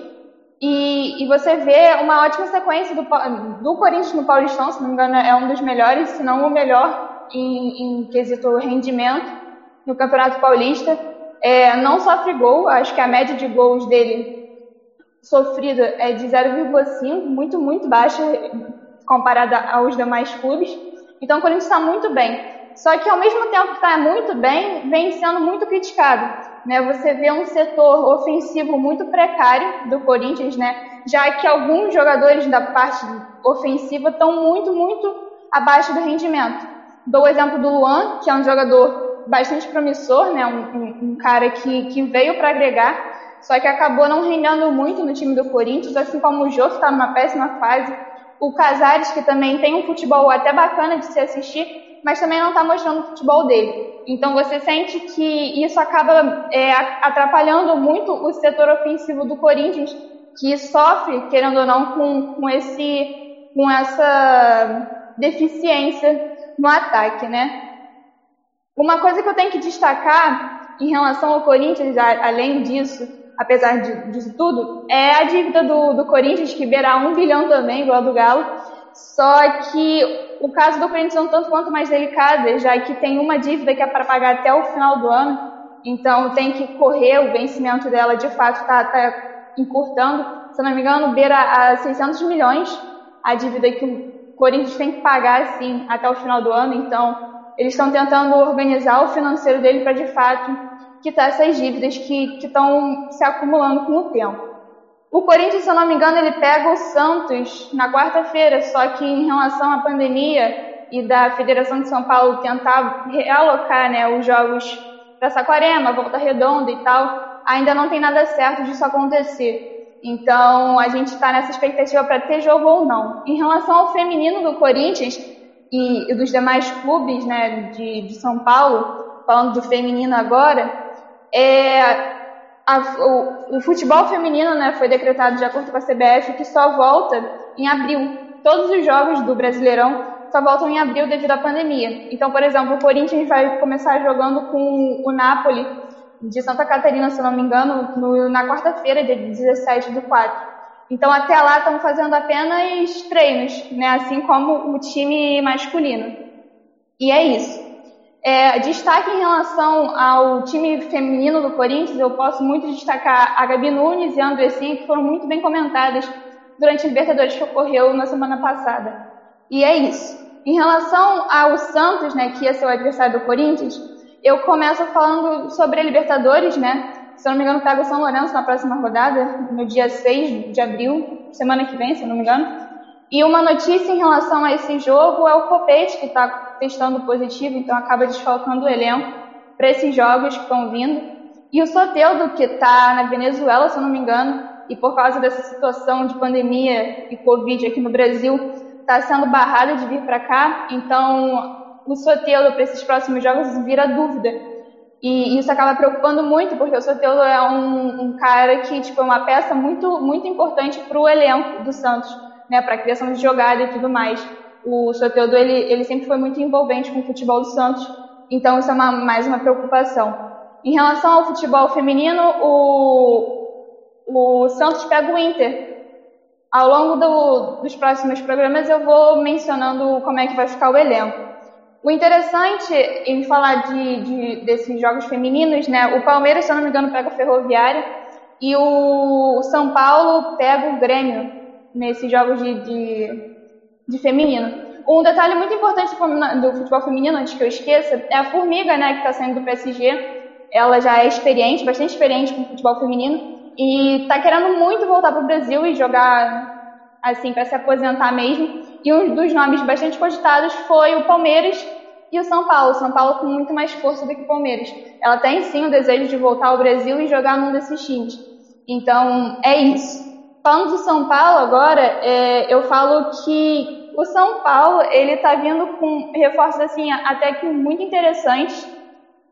E, e você vê uma ótima sequência do, do Corinthians no Paulistão, se não me engano, é um dos melhores, se não o melhor em, em quesito rendimento no Campeonato Paulista é, não sofre gol, acho que a média de gols dele sofrida é de 0,5, muito, muito baixa comparada aos demais clubes. Então o Corinthians está muito bem. Só que ao mesmo tempo que está muito bem, vem sendo muito criticado. Né? Você vê um setor ofensivo muito precário do Corinthians, né? já que alguns jogadores da parte ofensiva estão muito, muito abaixo do rendimento. Dou o exemplo do Luan, que é um jogador bastante promissor, né? Um, um, um cara que, que veio para agregar, só que acabou não rendendo muito no time do Corinthians, assim como o Jô, que está numa péssima fase. O Casares, que também tem um futebol até bacana de se assistir, mas também não está mostrando o futebol dele. Então você sente que isso acaba é, atrapalhando muito o setor ofensivo do Corinthians, que sofre, querendo ou não, com, com, esse, com essa deficiência no ataque, né? Uma coisa que eu tenho que destacar em relação ao Corinthians, além disso, apesar de, disso tudo, é a dívida do, do Corinthians, que beira um bilhão também, igual a do Galo. Só que o caso do Corinthians é um tanto quanto mais delicado, já que tem uma dívida que é para pagar até o final do ano, então tem que correr o vencimento dela, de fato está tá encurtando. Se não me engano, beira a 600 milhões a dívida que o Corinthians tem que pagar assim até o final do ano, então eles estão tentando organizar o financeiro dele para de fato quitar essas dívidas que estão se acumulando com o tempo. O Corinthians, se eu não me engano, ele pega o Santos na quarta-feira, só que em relação à pandemia e da Federação de São Paulo tentar realocar né, os jogos para Saquarema, Volta Redonda e tal. Ainda não tem nada certo disso acontecer. Então a gente está nessa expectativa para ter jogo ou não. Em relação ao feminino do Corinthians e, e dos demais clubes né, de, de São Paulo, falando do feminino agora, é, a, o, o, futebol feminino né, foi decretado de acordo com a CBF que só volta em abril. Todos os jogos do Brasileirão só voltam em abril devido à pandemia. Então, por exemplo, o Corinthians vai começar jogando com o Napoli de Santa Catarina, se não me engano, no, na quarta-feira, dia 17 do 4. Então, até lá estão fazendo apenas treinos, né? assim como o time masculino. E é isso. É, destaque em relação ao time feminino do Corinthians, eu posso muito destacar a Gabi Nunes e a Andressinha, que foram muito bem comentadas durante a Libertadores que ocorreu na semana passada. E é isso. Em relação ao Santos, né, que ia ser o adversário do Corinthians, eu começo falando sobre a Libertadores, né? Se eu não me engano, pega o São Lourenço na próxima rodada, no dia 6 de abril, semana que vem, se eu não me engano. E uma notícia em relação a esse jogo é o Copete, que está testando positivo, então acaba desfalcando o elenco para esses jogos que estão vindo. E o Soteldo, que está na Venezuela, se eu não me engano, e por causa dessa situação de pandemia e Covid aqui no Brasil, está sendo barrada de vir para cá, então o Sotelo para esses próximos jogos vira dúvida. E isso acaba preocupando muito, porque o Sotelo é um, um, cara que tipo, é uma peça muito, muito importante para o elenco do Santos, né, para a criação de jogada e tudo mais. O Sotelo ele, ele sempre foi muito envolvente com o futebol do Santos, então isso é uma, mais uma preocupação. Em relação ao futebol feminino, o, o Santos pega o Inter ao longo do, dos próximos programas eu vou mencionando como é que vai ficar o elenco. O interessante em falar de, de, desses jogos femininos, né? O Palmeiras, se eu não me engano, pega o Ferroviário e o São Paulo pega o Grêmio nesses jogos de, de, de feminino. Um detalhe muito importante do futebol feminino, antes que eu esqueça, é a Formiga, né, que está saindo do PSG. Ela já é experiente, bastante experiente com futebol feminino e está querendo muito voltar para o Brasil e jogar assim para se aposentar mesmo. E um dos nomes bastante cogitados foi o Palmeiras e o São Paulo. São Paulo com muito mais força do que o Palmeiras. Ela tem sim o desejo de voltar ao Brasil e jogar num desses times. Então é isso. Falando do São Paulo agora, é, eu falo que o São Paulo ele está vindo com reforços assim até que muito interessantes.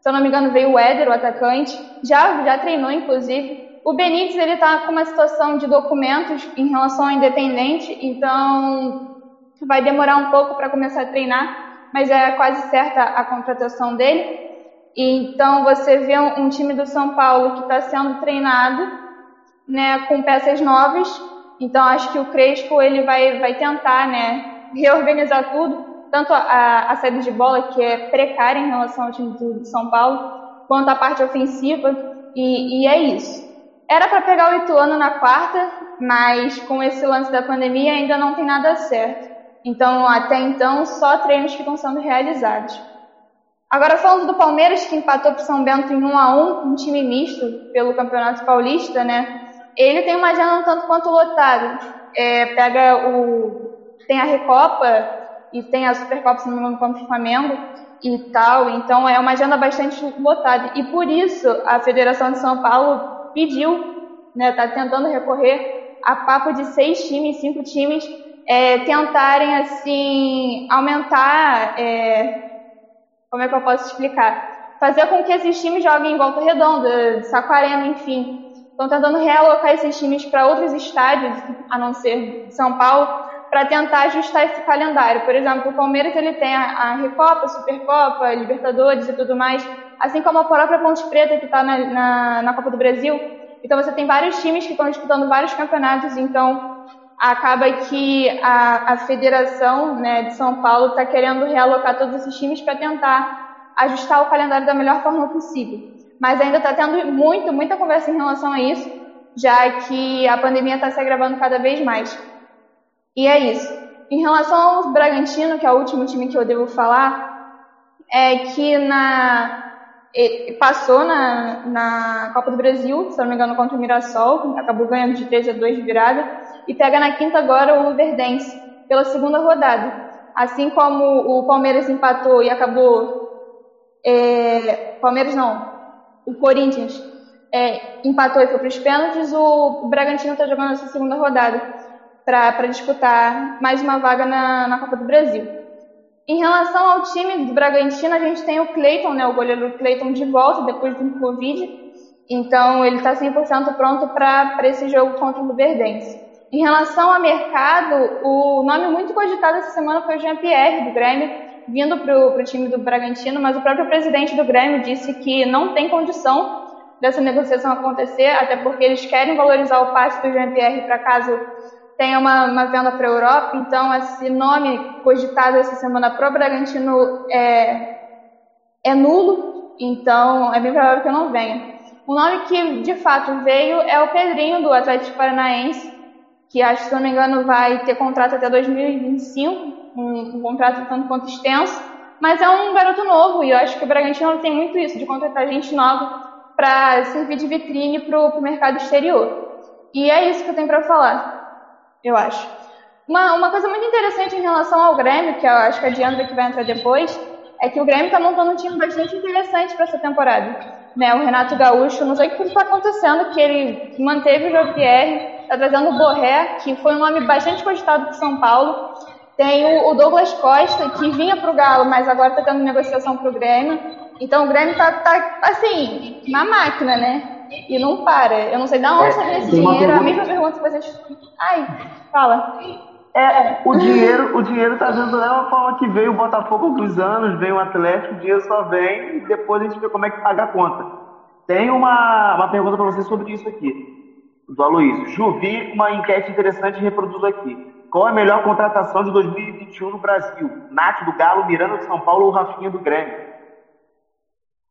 Se eu não me engano veio o Éder, o atacante, já já treinou inclusive o Benítez ele está com uma situação de documentos em relação ao independente, então vai demorar um pouco para começar a treinar, mas é quase certa a contratação dele. Então você vê um, um time do São Paulo que está sendo treinado, né, com peças novas. Então acho que o Crespo ele vai vai tentar, né, reorganizar tudo, tanto a, a saída de bola que é precária em relação ao time do São Paulo, quanto a parte ofensiva. E, e é isso. Era para pegar o Ituano na quarta, mas com esse lance da pandemia ainda não tem nada certo. Então, até então, só treinos estão sendo realizados. Agora, falando do Palmeiras, que empatou para São Bento em 1 a 1 um time misto pelo Campeonato Paulista, né? Ele tem uma agenda um tanto quanto lotada. É, pega o... tem a Recopa e tem a Supercopa, se não me engano, o Flamengo e tal. Então, é uma agenda bastante lotada. E por isso, a Federação de São Paulo pediu, né, está tentando recorrer a papo de seis times, cinco times, é, tentarem assim aumentar, é, como é que eu posso explicar? Fazer com que esses times joguem em Volta Redonda, Saquarema, enfim. Estão tentando realocar esses times para outros estádios, a não ser São Paulo, para tentar ajustar esse calendário. Por exemplo, o Palmeiras ele tem a, Recopa, a Supercopa, Libertadores e tudo mais, assim como a própria Ponte Preta que está na, na, na, Copa do Brasil. Então você tem vários times que estão disputando vários campeonatos, então acaba que a, a federação né, de São Paulo está querendo realocar todos esses times para tentar ajustar o calendário da melhor forma possível. Mas ainda está tendo muito, muita conversa em relação a isso, já que a pandemia está se agravando cada vez mais. E é isso. Em relação ao Bragantino, que é o último time que eu devo falar, é que na passou na, na Copa do Brasil, se não me engano, contra o Mirassol, acabou ganhando de 3 a 2 de virada, e pega na quinta agora o Verdense, pela segunda rodada. Assim como o Palmeiras empatou e acabou. É, Palmeiras não, o Corinthians é, empatou e foi para os pênaltis, o Bragantino está jogando essa segunda rodada para disputar mais uma vaga na, na Copa do Brasil. Em relação ao time do Bragantino, a gente tem o Cleiton, né, o goleiro Cleiton de volta depois do Covid, então ele está 100% pronto para esse jogo contra o Luverdense. Em relação ao mercado, o nome muito cogitado essa semana foi o Jean-Pierre, do Grêmio, vindo para o time do Bragantino, mas o próprio presidente do Grêmio disse que não tem condição dessa negociação acontecer, até porque eles querem valorizar o passe do Jean-Pierre para caso tenha uma, uma venda para a Europa. Então, esse nome cogitado essa semana para o Bragantino é, é nulo, então é bem provável que não venha. O nome que de fato veio é o Pedrinho, do Atlético Paranaense, que acho, se não me engano, vai ter contrato até 2025, um, um contrato tanto quanto extenso, mas é um garoto novo e eu acho que o Bragantino tem muito isso, de contratar gente nova para servir de vitrine para o mercado exterior. E é isso que eu tenho para falar, eu acho. Uma, uma coisa muito interessante em relação ao Grêmio, que eu acho que a Diandra que vai entrar depois, é que o Grêmio está montando um time bastante interessante para essa temporada. Né, o Renato Gaúcho, não sei o que está acontecendo, que ele manteve o Jean-Pierre, está trazendo o Borré, que foi um nome bastante cogitado por São Paulo. Tem o, Douglas Costa, que vinha para o Galo, mas agora está tendo negociação para o Grêmio. Então o Grêmio está, tá, assim, na máquina, né? E não para. Eu não sei de onde é, esse dinheiro. Pergunta... A mesma pergunta que vocês. Ai, fala. É, o dinheiro, o dinheiro tá vindo da mesma forma que veio o Botafogo alguns anos, veio o Atlético, o dinheiro só vem e depois a gente vê como é que paga a conta. Tem uma, uma pergunta para você sobre isso aqui do Aloysio. Ju, vi uma enquete interessante reproduzo aqui. Qual é a melhor contratação de 2021 no Brasil? Nath do Galo, Miranda do São Paulo ou Rafinha do Grêmio?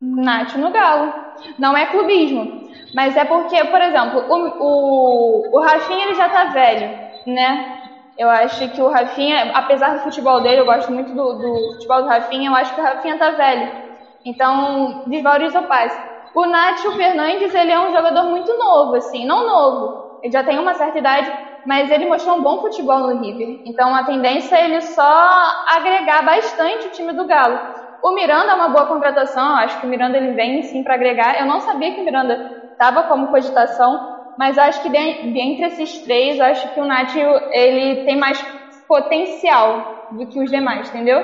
Nath no Galo. Não é clubismo. Mas é porque, por exemplo, o, o, o Rafinha ele já tá velho, né? Eu acho que o Rafinha, apesar do futebol dele, eu gosto muito do, do futebol do Rafinha, eu acho que o Rafinha tá velho. Então, desvaloriza o passe. O Nacho Fernandes, ele é um jogador muito novo, assim, não novo, ele já tem uma certa idade, mas ele mostrou um bom futebol no River. Então a tendência é ele só agregar bastante o time do Galo. O Miranda é uma boa contratação, acho que o Miranda ele vem sim para agregar. Eu não sabia que o Miranda estava como cogitação, mas acho que dentre esses três, acho que o Nacho ele tem mais potencial do que os demais, entendeu?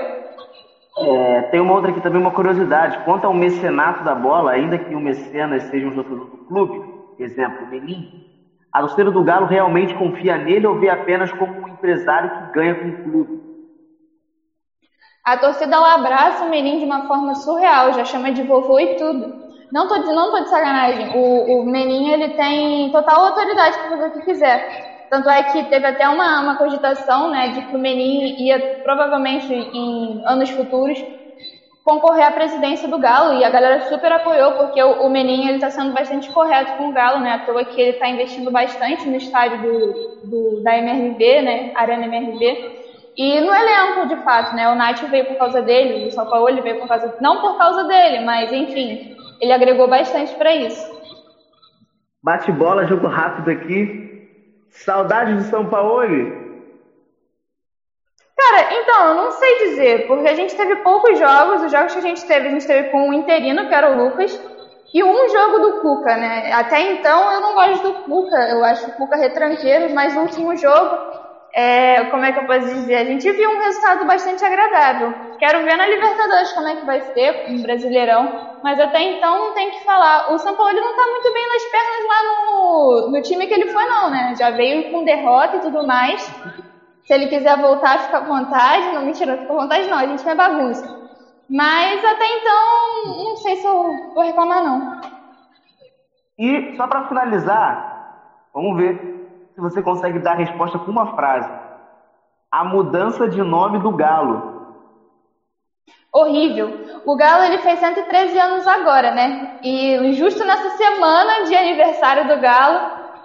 É, tem uma outra aqui também, uma curiosidade. Quanto ao mecenato da bola, ainda que o mecenas seja um jogador do clube, exemplo, o Menin, a torcida do Galo realmente confia nele ou vê apenas como um empresário que ganha com o clube? A torcida ela abraça o Menin de uma forma surreal, já chama de vovô e tudo. Não tô, não tô de sacanagem. O, o Menin ele tem total autoridade para fazer o que quiser. Tanto é que teve até uma, uma cogitação né, de que o Menin ia provavelmente em anos futuros concorrer à presidência do Galo e a galera super apoiou porque o, o Menin está sendo bastante correto com o Galo, né? À toa que ele está investindo bastante no estádio do, do, da MRV, né? Arena MRV. E no elenco, de fato, né? O Nath veio por causa dele, o São Paulo veio por causa. Não por causa dele, mas enfim, ele agregou bastante para isso. Bate bola, jogo rápido aqui. Saudade de São Paulo? Cara, então, eu não sei dizer, porque a gente teve poucos jogos, os jogos que a gente teve, a gente teve com o interino, que era o Lucas, e um jogo do Cuca, né? Até então eu não gosto do Cuca, eu acho o Cuca retranqueiro, mas no último jogo, é, como é que eu posso dizer? A gente viu um resultado bastante agradável. Quero ver na Libertadores como é que vai ser, um Brasileirão, mas até então não tem que falar. O São Paulo não tá muito bem nas pernas lá no, no time que ele foi, não, né? Já veio com derrota e tudo mais. Se ele quiser voltar, fica à vontade. Não, mentira, fica à vontade não, a gente não é bagunça. Mas até então, não sei se eu vou reclamar, não. E só para finalizar, vamos ver se você consegue dar a resposta com uma frase. A mudança de nome do Galo. Horrível. O Galo ele fez 113 anos agora, né? E justo nessa semana de aniversário do Galo,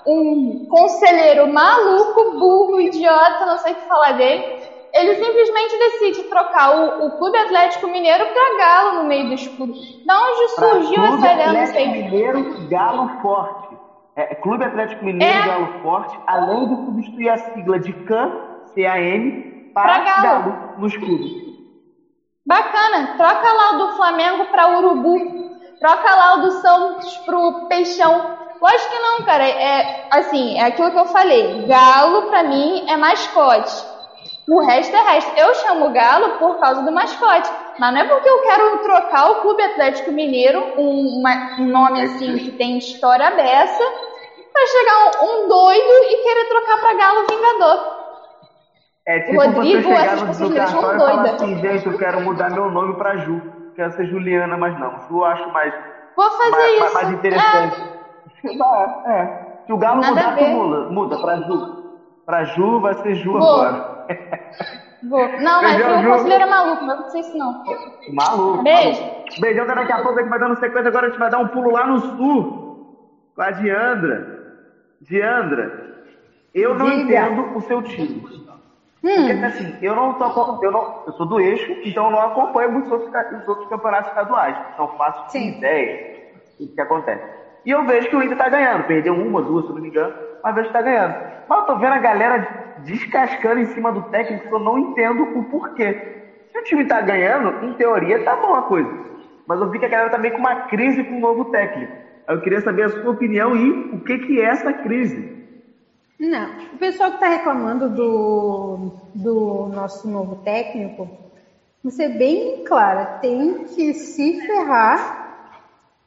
um conselheiro maluco, burro, idiota, não sei o que falar dele, ele simplesmente decide trocar o, o Clube Atlético Mineiro para Galo no meio do escudo. Da onde surgiu pra essa ideia? Não sei. Mineiro, Galo Forte. É, Clube Atlético Mineiro, é. Galo Forte, além de substituir a sigla de CAN, C-A-M, para Galo. Galo no escudo. Bacana, troca lá o do Flamengo para Urubu Troca lá o do Santos pro Peixão. Lógico que não, cara. É assim, é aquilo que eu falei. Galo, pra mim, é mascote. O resto é resto. Eu chamo Galo por causa do mascote. Mas não é porque eu quero trocar o Clube Atlético Mineiro, um, uma, um nome assim que tem história dessa, pra chegar um, um doido e querer trocar pra Galo Vingador. É tipo Rodrigo, você chegar no cartório e falar assim, gente, eu quero mudar meu nome pra Ju. Quero ser Juliana, mas não. Ju eu acho mais, Vou fazer mais, isso. mais, interessante. Dá, é. Se o Galo Nada mudar, tu muda. Muda pra Ju. Pra Ju vai ser Ju Vou. agora. *laughs* Vou. Não, mas Beijão, o Ju. conselheiro é maluco, mas não sei se não. Maluco. Beijo. maluco. Beijão, daqui a pouco a gente vai dando sequência. Agora a gente vai dar um pulo lá no sul. Com a Diandra. Diandra, eu não Diga. entendo o seu time. Porque assim, eu não tô, eu não, eu sou do eixo, então eu não acompanho muitos outros, os outros campeonatos estaduais. Então faço Sim. ideia do que acontece. E eu vejo que o Inter tá ganhando, perdeu uma, duas, se não me engano, mas vejo que tá ganhando. Mas eu tô vendo a galera descascando em cima do técnico eu não entendo o porquê. Se o time tá ganhando, em teoria tá bom a coisa. Mas eu vi que a galera tá meio com uma crise com o novo técnico. Eu queria saber a sua opinião e o que que é essa crise. Não, o pessoal que está reclamando do, do nosso novo técnico, vou ser bem clara, tem que se ferrar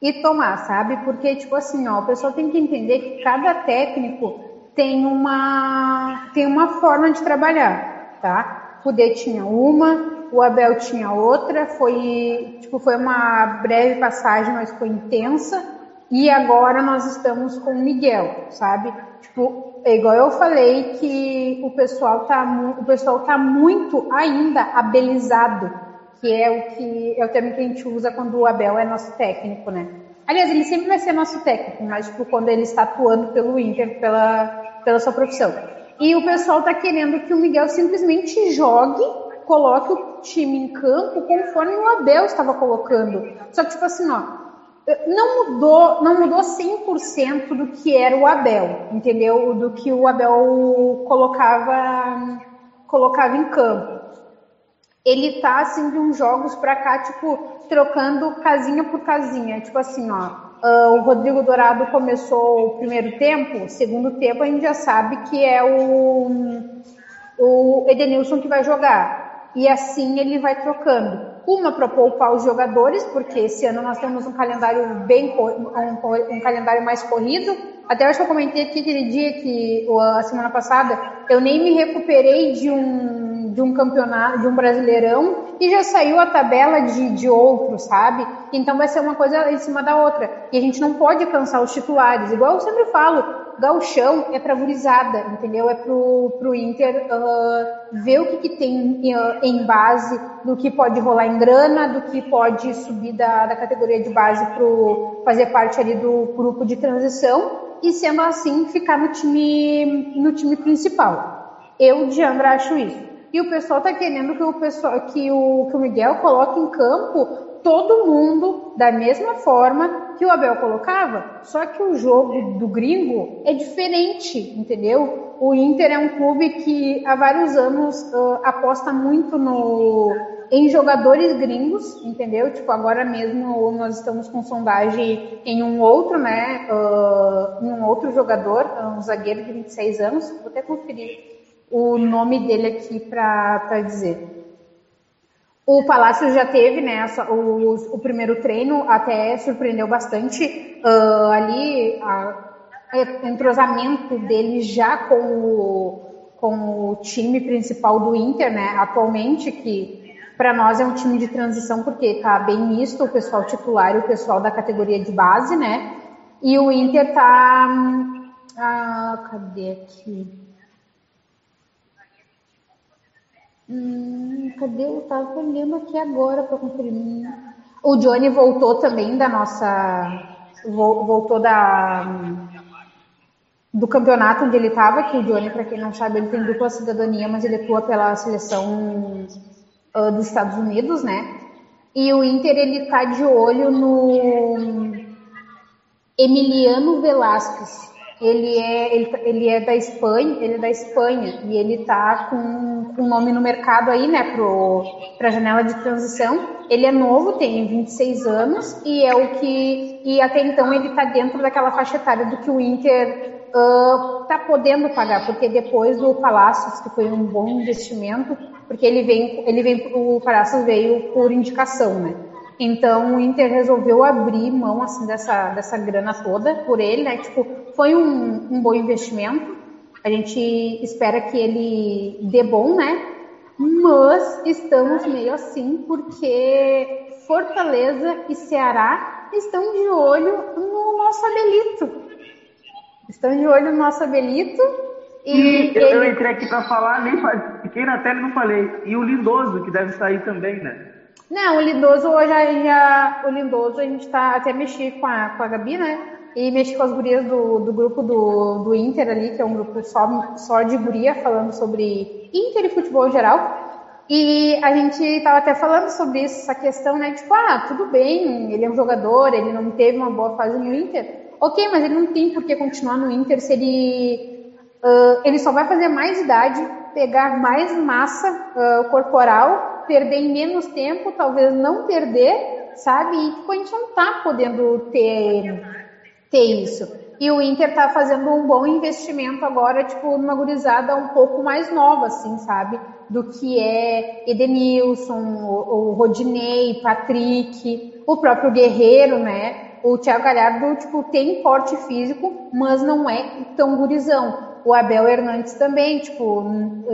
e tomar, sabe? Porque, tipo assim, ó, o pessoal tem que entender que cada técnico tem uma, tem uma forma de trabalhar, tá? O D tinha uma, o Abel tinha outra, foi, tipo, foi uma breve passagem, mas foi intensa. E agora nós estamos com o Miguel, sabe? Tipo, é igual eu falei que o pessoal tá, o pessoal tá muito ainda abelizado, que é o que é o termo que a gente usa quando o Abel é nosso técnico, né? Aliás, ele sempre vai ser nosso técnico, mas tipo, quando ele está atuando pelo Inter, pela, pela sua profissão. E o pessoal tá querendo que o Miguel simplesmente jogue, coloque o time em campo conforme o Abel estava colocando. Só que, tipo assim, ó, não mudou, não mudou 100% do que era o Abel, entendeu? Do que o Abel colocava colocava em campo. Ele tá assim de uns jogos pra cá, tipo, trocando casinha por casinha, tipo assim, ó, ah, o Rodrigo Dourado começou o primeiro tempo, segundo tempo a gente já sabe que é o o Edenilson que vai jogar. E assim ele vai trocando. Uma para poupar os jogadores, porque esse ano nós temos um calendário bem um, um calendário mais corrido. Até acho que eu comentei aqui aquele dia que a semana passada eu nem me recuperei de um de um campeonato, de um brasileirão e já saiu a tabela de, de outro, sabe? Então vai ser uma coisa em cima da outra. E a gente não pode cansar os titulares. Igual eu sempre falo, gauchão é pra gurizada, entendeu? É pro, pro Inter ah, ver o que, que tem ah, em base do que pode rolar em grana, do que pode subir da, da categoria de base pro fazer parte ali do grupo de transição e sendo assim ficar no time no time principal. Eu, Diandra, acho isso. E o pessoal tá querendo que o pessoal que o, que o Miguel coloque em campo todo mundo da mesma forma que o Abel colocava, só que o jogo do gringo é diferente, entendeu? O Inter é um clube que há vários anos ah, aposta muito no em jogadores gringos, entendeu? Tipo, agora mesmo nós estamos com sondagem em um outro, né? ah, em um outro jogador, um zagueiro de 26 anos. Vou até conferir o nome dele aqui para dizer. O Palácio já teve né, essa- o, o primeiro treino, até surpreendeu bastante ah, ali o entrosamento dele já com o, com o time principal do Inter, né, atualmente, que para nós é um time de transição porque tá bem misto o pessoal titular e o pessoal da categoria de base, né? E o Inter tá. hum, Ah, cadê aqui? Hum, cadê? Eu tava olhando aqui agora para conferir. O Johnny voltou também da nossa. vol- Voltou da. Do campeonato onde ele estava, que o Johnny, para quem não sabe, ele tem dupla cidadania, mas ele atua pela seleção ah, dos Estados Unidos, né? E o Inter, ele tá de olho no Emiliano Velasquez. Ele é, ele, ele é da Espanha, ele é da Espanha e ele tá com, com nome no mercado aí, né, para a janela de transição. Ele é novo, tem 26 anos e é o que e até então ele tá dentro daquela faixa etária do que o Inter uh, tá podendo pagar, porque depois do Palácios, que foi um bom investimento, porque ele vem, ele vem, o Palácios veio por indicação, né? Então o Inter resolveu abrir mão assim dessa, dessa grana toda por ele, né? Tipo, foi um, um bom investimento. A gente espera que ele dê bom, né? Mas estamos meio assim porque Fortaleza e Ceará estão de olho no nosso Abelito. Estão de olho no nosso Abelito. E, e eu, ele... eu, entrei aqui para falar, nem fiquei na tela e não falei. E o Lindoso, que deve sair também, né? Não, o Lindoso já, já o Lindoso a gente tá até mexi com a, com a Gabi, né? E mexi com as gurias do, do grupo do, do Inter ali, que é um grupo só, só de guria falando sobre Inter e futebol em geral. E a gente tava até falando sobre isso, essa questão, né? Tipo, ah, tudo bem, ele é um jogador, ele não teve uma boa fase no Inter. Ok, mas ele não tem por que continuar no Inter se ele. Uh, ele só vai fazer mais idade, pegar mais massa uh, corporal perder em menos tempo, talvez não perder, sabe? E tipo, a gente não tá podendo ter, ter isso. E o Inter tá fazendo um bom investimento agora, tipo, numa gurizada um pouco mais nova, assim, sabe? Do que é Edenilson, o, o Rodinei, Patrick, o próprio Guerreiro, né? O Thiago Galhardo, tipo, tem porte físico, mas não é tão gurizão. O Abel Hernandes também, tipo,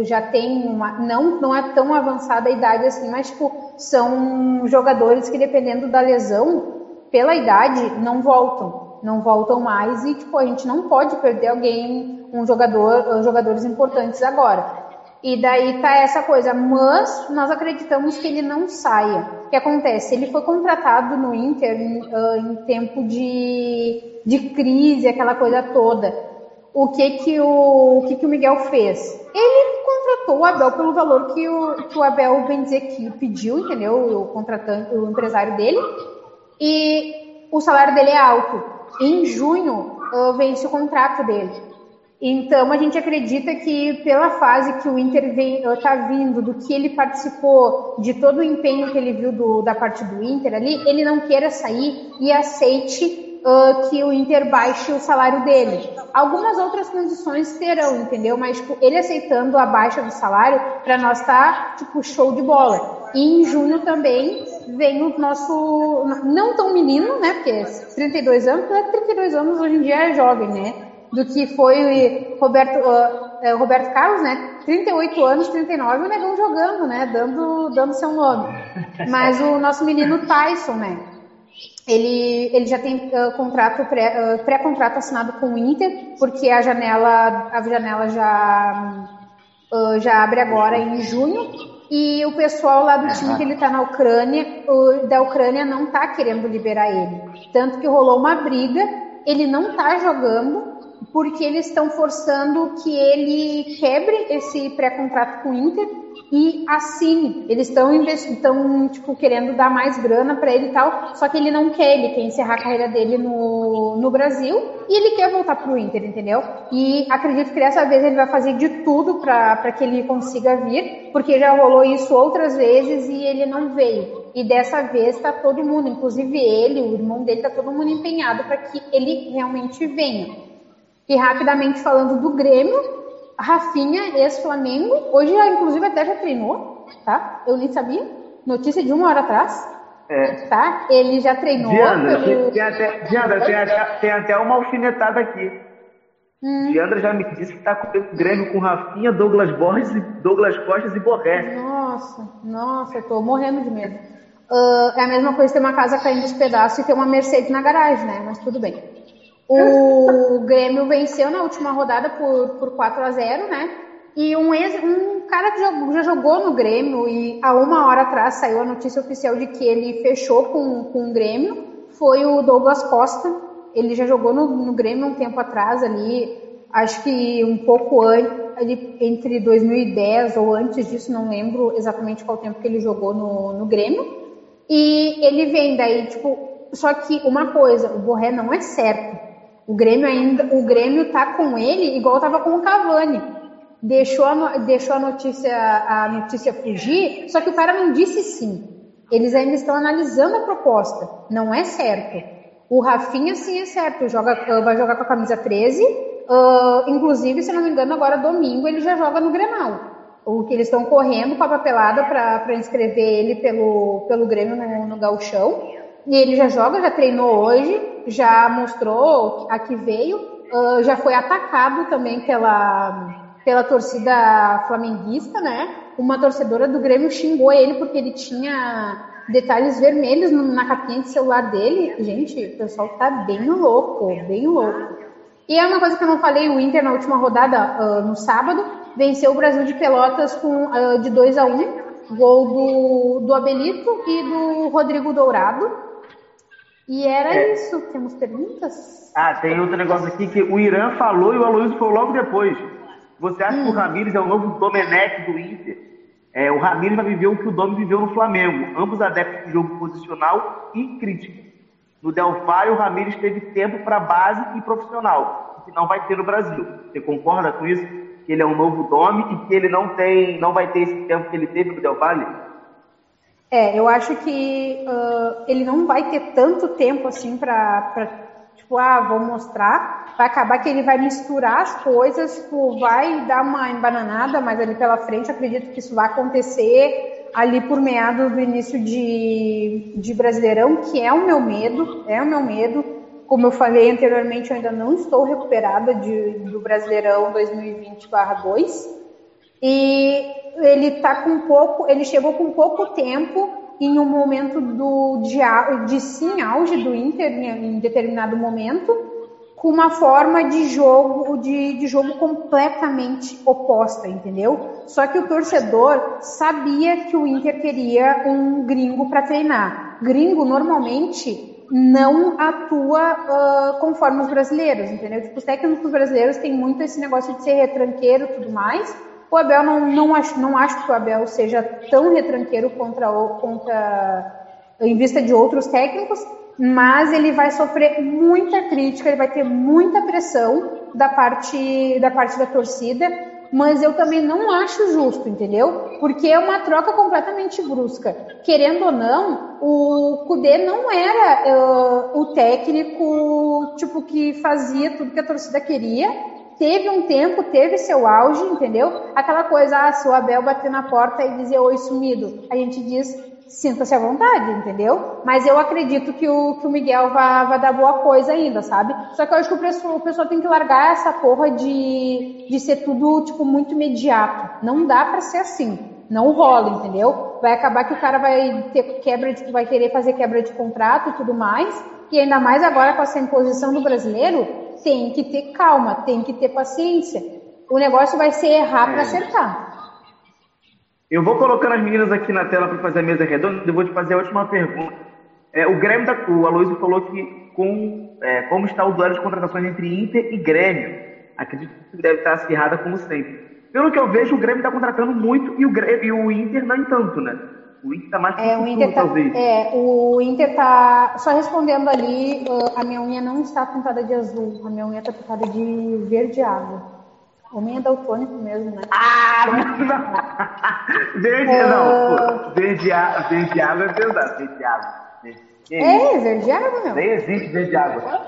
já tem uma. Não, não é tão avançada a idade assim, mas, tipo, são jogadores que, dependendo da lesão, pela idade, não voltam. Não voltam mais e, tipo, a gente não pode perder alguém, um jogador, jogadores importantes agora. E daí tá essa coisa, mas nós acreditamos que ele não saia. O que acontece? Ele foi contratado no Inter em, uh, em tempo de, de crise, aquela coisa toda o que que o, o que que o Miguel fez? Ele contratou o Abel pelo valor que o, que o Abel, bem dizer, que pediu, entendeu? O contratante, o empresário dele. E o salário dele é alto. Em junho uh, vence o contrato dele. Então a gente acredita que pela fase que o Inter está vindo, do que ele participou, de todo o empenho que ele viu do, da parte do Inter ali, ele não queira sair e aceite uh, que o Inter baixe o salário dele. Algumas outras condições terão, entendeu? Mas tipo, ele aceitando a baixa do salário, para nós tá tipo show de bola. E em junho também vem o nosso, não tão menino, né? Porque 32 anos, 32 anos hoje em dia é jovem, né? Do que foi Roberto, uh, Roberto Carlos, né? 38 anos, 39, o negão jogando, né? Dando, dando seu nome. Mas o nosso menino Tyson, né? Ele, ele já tem uh, contrato pré, uh, pré-contrato assinado com o Inter, porque a janela, a janela já, uh, já abre agora em junho. E o pessoal lá do time que ele está na Ucrânia, da Ucrânia não está querendo liberar ele. Tanto que rolou uma briga, ele não está jogando, porque eles estão forçando que ele quebre esse pré-contrato com o Inter e assine. Eles estão estão tipo querendo dar mais grana para ele e tal, só que ele não quer, ele quer encerrar a carreira dele no, no Brasil e ele quer voltar pro Inter, entendeu? E acredito que dessa vez ele vai fazer de tudo para que ele consiga vir, porque já rolou isso outras vezes e ele não veio. E dessa vez está todo mundo, inclusive ele, o irmão dele, está todo mundo empenhado para que ele realmente venha. E rapidamente falando do Grêmio, Rafinha, ex-Flamengo, hoje inclusive até já treinou, tá? Eu nem sabia. Notícia de uma hora atrás. É. Tá? Ele já treinou. Diandra, pelo... tem, até, Diandra, tem, até, tem até uma alfinetada aqui. Hum. Diandra já me disse que tá com o Grêmio com Rafinha, Douglas Borges, Douglas Costas e Borré. Nossa, nossa, eu tô morrendo de medo. Uh, é a mesma coisa ter uma casa caindo dos pedaços e ter uma Mercedes na garagem, né? Mas tudo bem. O Grêmio venceu na última rodada por, por 4 a 0 né? E um, ex, um cara que já, jogou no Grêmio e há uma hora atrás saiu a notícia oficial de que ele fechou com, com o Grêmio, foi o Douglas Costa. Ele já jogou no, no Grêmio um tempo atrás ali, acho que um pouco antes, entre 2010 ou antes disso, não lembro exatamente qual tempo que ele jogou no, no Grêmio. E ele vem daí, tipo, só que uma coisa, o Borré não é certo O Grêmio ainda, o Grêmio tá com ele igual tava com o Cavani. Deixou a, deixou a notícia a notícia fugir, só que o cara não disse sim. Eles ainda estão analisando a proposta. Não é certo. O Rafinha sim é certo, joga, vai jogar com a camisa 13. Uh, inclusive, se não me engano, agora domingo ele já joga no Grenal o que eles estão correndo com a papelada para inscrever ele pelo, pelo Grêmio no, no Gauchão. E ele já joga, já treinou hoje, já mostrou a que veio, uh, já foi atacado também pela, pela torcida flamenguista, né? Uma torcedora do Grêmio xingou ele porque ele tinha detalhes vermelhos na capinha de celular dele. Gente, o pessoal tá bem louco, bem louco. E é uma coisa que eu não falei, o Inter na última rodada, uh, no sábado, venceu o Brasil de Pelotas com, uh, de 2 a 1 um, gol do, do Abelito e do Rodrigo Dourado. E era é. isso. Temos perguntas? Ah, tem outro negócio aqui que o Irã falou e o Aloysio falou logo depois. Você acha hum. que o hum. Ramires é o novo Domenech do Inter? É, o Ramires vai viver o que o Domi viveu no Flamengo. Ambos adeptos de jogo posicional e crítico. No Delphi, o Ramires teve tempo para base e profissional, o que não vai ter no Brasil. Você concorda com isso? que ele é um novo nome e que ele não tem, não vai ter esse tempo que ele teve no Del Valle? É, eu acho que uh, ele não vai ter tanto tempo assim para tipo, ah, vou mostrar. Vai acabar que ele vai misturar as coisas, tipo, vai dar uma embananada, mas ali pela frente acredito que isso vai acontecer ali por meados do início de, de Brasileirão, que é o meu medo, é o meu medo. Como eu falei anteriormente, eu ainda não estou recuperada de, do Brasileirão 2020/2 e ele tá com pouco, ele chegou com pouco tempo em um momento do de, de sim auge do Inter em, em determinado momento, com uma forma de jogo de, de jogo completamente oposta, entendeu? Só que o torcedor sabia que o Inter queria um gringo para treinar. Gringo normalmente não atua uh, conforme os brasileiros, entendeu? Tipo, os técnicos brasileiros têm muito esse negócio de ser retranqueiro e tudo mais. O Abel não, não, acho, não acho que o Abel seja tão retranqueiro contra, contra em vista de outros técnicos, mas ele vai sofrer muita crítica, ele vai ter muita pressão da parte da parte da torcida mas eu também não acho justo, entendeu? Porque é uma troca completamente brusca. Querendo ou não, o Kudê não era uh, o técnico tipo que fazia tudo que a torcida queria. Teve um tempo, teve seu auge, entendeu? Aquela coisa, ah, se o Abel bater na porta e dizer oi sumido, a gente diz sinta-se à vontade, entendeu? Mas eu acredito que o, que o Miguel vai, vai dar boa coisa ainda, sabe? Só que eu acho que o pessoal, o pessoal tem que largar essa porra de, de ser tudo, tipo, muito imediato. Não dá para ser assim. Não rola, entendeu? Vai acabar que o cara vai ter quebra de, vai querer fazer quebra de contrato e tudo mais. E ainda mais agora com essa imposição do brasileiro, tem que ter calma, tem que ter paciência. O negócio vai ser errar para acertar. Eu vou colocando as meninas aqui na tela para fazer a mesa redonda e vou te fazer a última pergunta. É, o Grêmio da, o Aloysio falou que com, é, como está o duelo de contratações entre Inter e Grêmio, acredito que deve estar acirrada como sempre. Pelo que eu vejo, o Grêmio está contratando muito e o, Grêmio, e o Inter não tanto, né? O Inter está mais é, o Inter tá, talvez. É, o Inter está só respondendo ali, a minha unha não está pintada de azul, a minha unha está pintada de verde água. Homem é daltônico mesmo, né? Ah, não! *laughs* Verde, uh... não, pô. Verde, verde água é pesado. Verde água. É, verde água, meu. Nem existe verde água.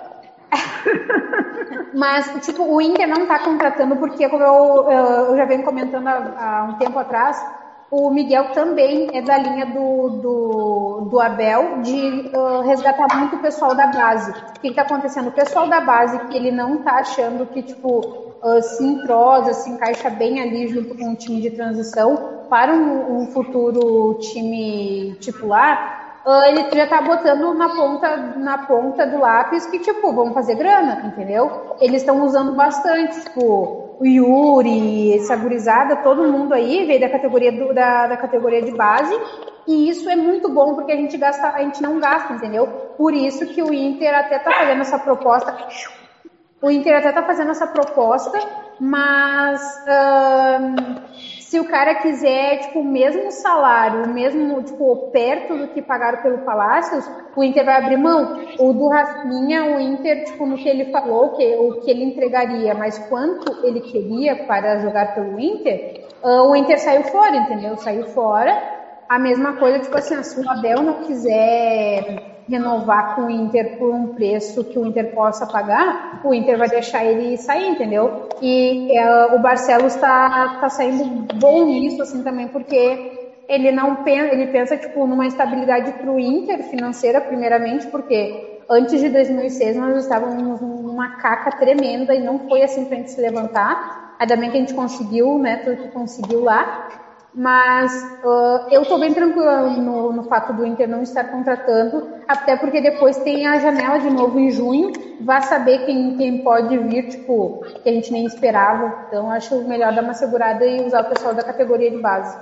*laughs* Mas, tipo, o Inter não tá contratando porque, como eu, eu já venho comentando há, há um tempo atrás, o Miguel também é da linha do, do, do Abel de uh, resgatar muito o pessoal da base. O que está acontecendo? O pessoal da base que ele não está achando que tipo uh, se entrosa, se encaixa bem ali junto com o time de transição para um, um futuro time titular, uh, ele já tá botando na ponta, na ponta do lápis que, tipo, vamos fazer grana, entendeu? Eles estão usando bastante, tipo, o Yuri, essa gurizada, todo mundo aí veio da categoria, do, da, da categoria de base, e isso é muito bom porque a gente gasta, a gente não gasta, entendeu? Por isso que o Inter até tá fazendo essa proposta. O Inter até tá fazendo essa proposta, mas uh, se o cara quiser, tipo, o mesmo salário, o mesmo, tipo, perto do que pagaram pelo Palácios, o Inter vai abrir mão. O do Rafinha, o Inter, tipo, no que ele falou, que, o que ele entregaria, mas quanto ele queria para jogar pelo Inter, uh, o Inter saiu fora, entendeu? Saiu fora. A mesma coisa, tipo assim, se o Abel não quiser renovar com o Inter por um preço que o Inter possa pagar, o Inter vai deixar ele sair, entendeu? E é, o Barcelos está tá saindo bom nisso, assim, também, porque ele não pensa, ele pensa, tipo, numa estabilidade para o Inter financeira, primeiramente, porque antes de 2006 nós estávamos numa caca tremenda e não foi assim para a gente se levantar. Ainda bem que a gente conseguiu, né, tudo que conseguiu lá. Mas uh, eu estou bem tranquila no, no, fato do Inter não estar contratando, até porque depois tem a janela de novo em junho, vai saber quem, quem pode vir, tipo, que a gente nem esperava. Então acho melhor dar uma segurada e usar o pessoal da categoria de base.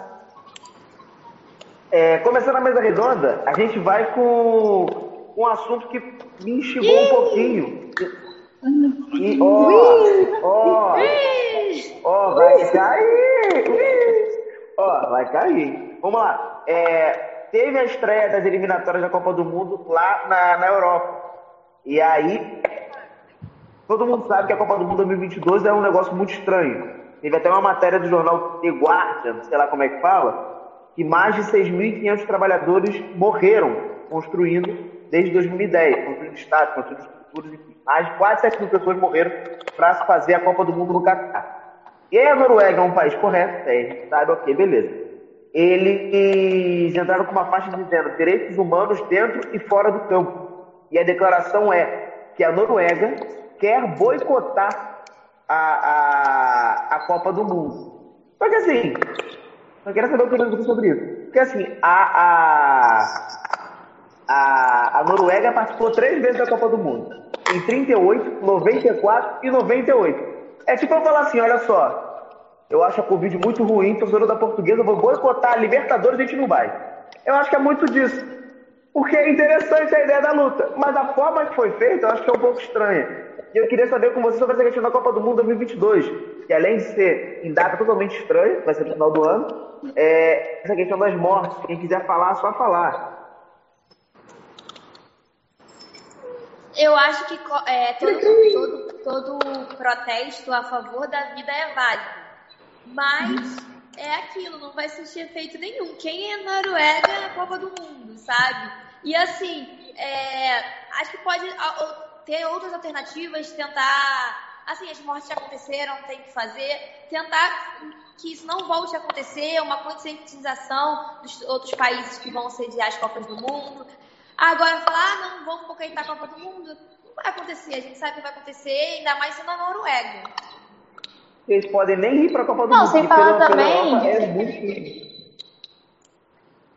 É, começando a mesa redonda, a gente vai com um assunto que me instigou um pouquinho. E, ó, ó, ó, vai cair! Ó, vai cair. Vamos lá. É, teve a estreia das eliminatórias da Copa do Mundo lá na, na Europa. E aí, todo mundo sabe que a Copa do Mundo 2022 é um negócio muito estranho. Teve até uma matéria do jornal The Guardian, sei lá como é que fala, que mais de 6.500 trabalhadores morreram construindo desde 2010, construindo estádios, construindo estruturas, enfim. Mais de quase 7 mil pessoas morreram para se fazer a Copa do Mundo no Catar. E a Noruega é um país correto, é, a gente sabe, ok, beleza. Eles entraram com uma faixa dizendo direitos humanos dentro e fora do campo. E a declaração é que a Noruega quer boicotar a, a, a Copa do Mundo. Só que assim, eu quero saber o que eu sobre isso. Porque assim, a, a, a, a Noruega participou três vezes da Copa do Mundo. Em 38, 94 e 98. É tipo eu falar assim, olha só, eu acho a Covid muito ruim, torcedor da portuguesa, eu vou boicotar a Libertadores, a gente não vai. Eu acho que é muito disso. Porque é interessante a ideia da luta, mas a forma que foi feita eu acho que é um pouco estranha. E eu queria saber com você sobre essa questão da Copa do Mundo 2022, que além de ser em data totalmente estranha, vai ser no final do ano, é essa questão das mortes. Quem quiser falar, só falar. Eu acho que é, todo, todo, todo protesto a favor da vida é válido. Mas é aquilo, não vai surtir efeito nenhum. Quem é Noruega na Copa do Mundo, sabe? E assim, é, acho que pode ter outras alternativas, tentar. Assim, as mortes já aconteceram, tem que fazer. Tentar que isso não volte a acontecer, uma conscientização dos outros países que vão sediar as Copas do Mundo. Agora falar, ah, não, vamos boicotar a Copa do Mundo, não vai acontecer. A gente sabe que vai acontecer, ainda mais sendo a Noruega. Eles podem nem ir para a Copa do Mundo. Não, sem falar também é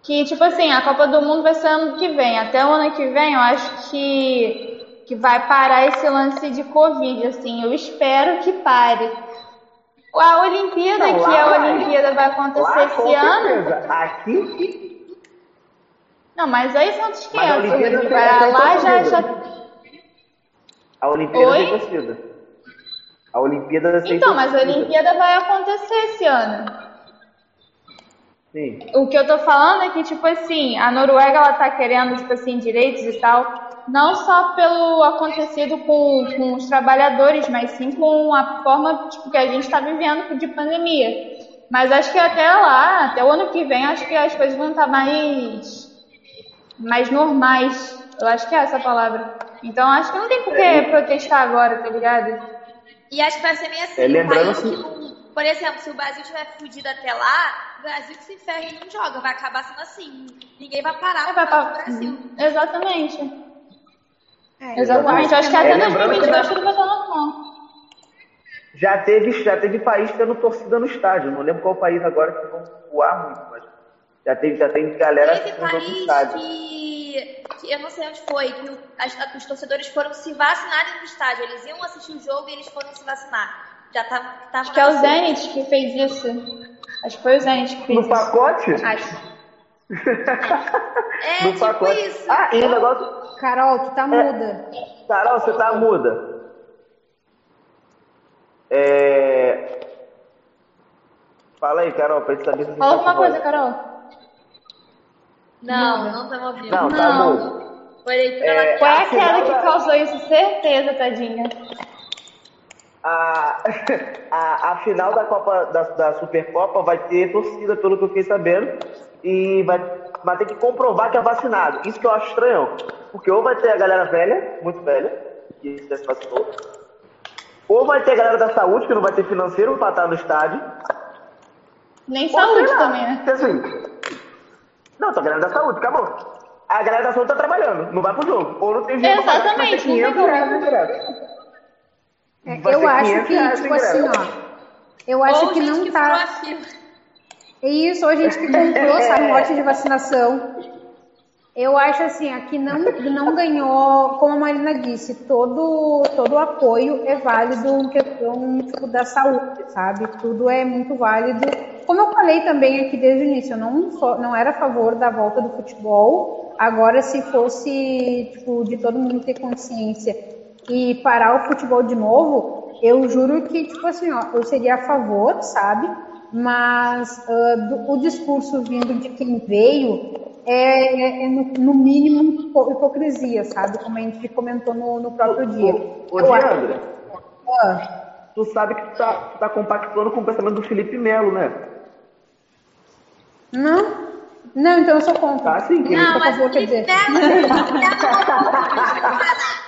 que, tipo assim, a Copa do Mundo vai ser ano que vem. Até o ano que vem, eu acho que, que vai parar esse lance de Covid, assim. Eu espero que pare. A Olimpíada, não, que a Olimpíada vai acontecer lá, esse ano. Aqui não, mas aí são outros 500. Para lá já, já. A Olimpíada Oi? tem torcida. A Olimpíada Então, mas a Olimpíada vai acontecer esse ano. Sim. O que eu tô falando é que, tipo assim, a Noruega, ela tá querendo, tipo assim, direitos e tal, não só pelo acontecido com, com os trabalhadores, mas sim com a forma, tipo, que a gente tá vivendo de pandemia. Mas acho que até lá, até o ano que vem, acho que as coisas vão estar tá mais mais normais. Eu acho que é essa a palavra. Então acho que não tem por que é. protestar agora, tá ligado? E acho que vai ser meio assim, é, lembrando que, não, por exemplo, se o Brasil tiver fudido até lá, o Brasil que se ferra e não joga, vai acabar sendo assim. Ninguém vai parar é, vai pra... Brasil. Uhum. Exatamente. É, exatamente. Eu acho que até é, 2022 tudo vai estar normal. Já teve, já teve país tendo torcida no estádio. Não lembro qual país agora que vão voar muito, mas já tem, já tem galera Teve país que, que, eu não sei onde foi, que o, as, os torcedores foram se vacinar no estádio. Eles iam assistir o jogo e eles foram se vacinar. Já tava, tava Acho que é o Zenit que fez isso. Acho que foi o Zenit que fez no isso. No pacote? Acho. É, *laughs* no tipo pacote. isso. Ah, e o negócio. Carol, tu tá é. muda. Carol, você tá muda. É... Fala aí, Carol, pra gente saber se você Fala tá alguma coisa. Carol. Não, não estamos ouvindo. Não, tá bom. Foi É. Foi a aquela que causou isso, certeza, tadinha. A, *laughs* a, a final da Copa da, da Supercopa vai ter torcida, pelo que eu fiquei sabendo, e vai, vai ter que comprovar que é vacinado. Isso que eu acho estranho. Porque ou vai ter a galera velha, muito velha, que já se vacinou, ou vai ter a galera da saúde, que não vai ter financeiro pra estar no estádio. Nem ou saúde também, né? assim, não, tô a galera da saúde, acabou. A galera da saúde tá trabalhando, não vai pro jogo. Ou não tem jeito pra pagar, Exatamente, não tem 500 como. reais. É, eu acho 500 que, tipo assim, ó. Eu acho Ou que gente não que tá. É isso, ou a gente que comprou *laughs* sabe, lote de vacinação. Eu acho assim, aqui não, não ganhou, como a Marina disse, todo, todo o apoio é válido em questão tipo, da saúde, sabe? Tudo é muito válido. Como eu falei também aqui desde o início, eu não, sou, não era a favor da volta do futebol. Agora, se fosse tipo, de todo mundo ter consciência e parar o futebol de novo, eu juro que, tipo assim, ó, eu seria a favor, sabe? Mas ah, do- o discurso vindo de quem veio é, é- é, no, no mínimo hipo- hipocrisia, sabe? Como a gente comentou no, no próprio dia. Ô, Diandra, Ah, tu sabe que tu tá, tu tá compactuando com o pensamento do Felipe Melo, né? não? Não, então eu sou contra. Tá sim, Não, a mas favor, quer Felipe dizer. Melo. *laughs*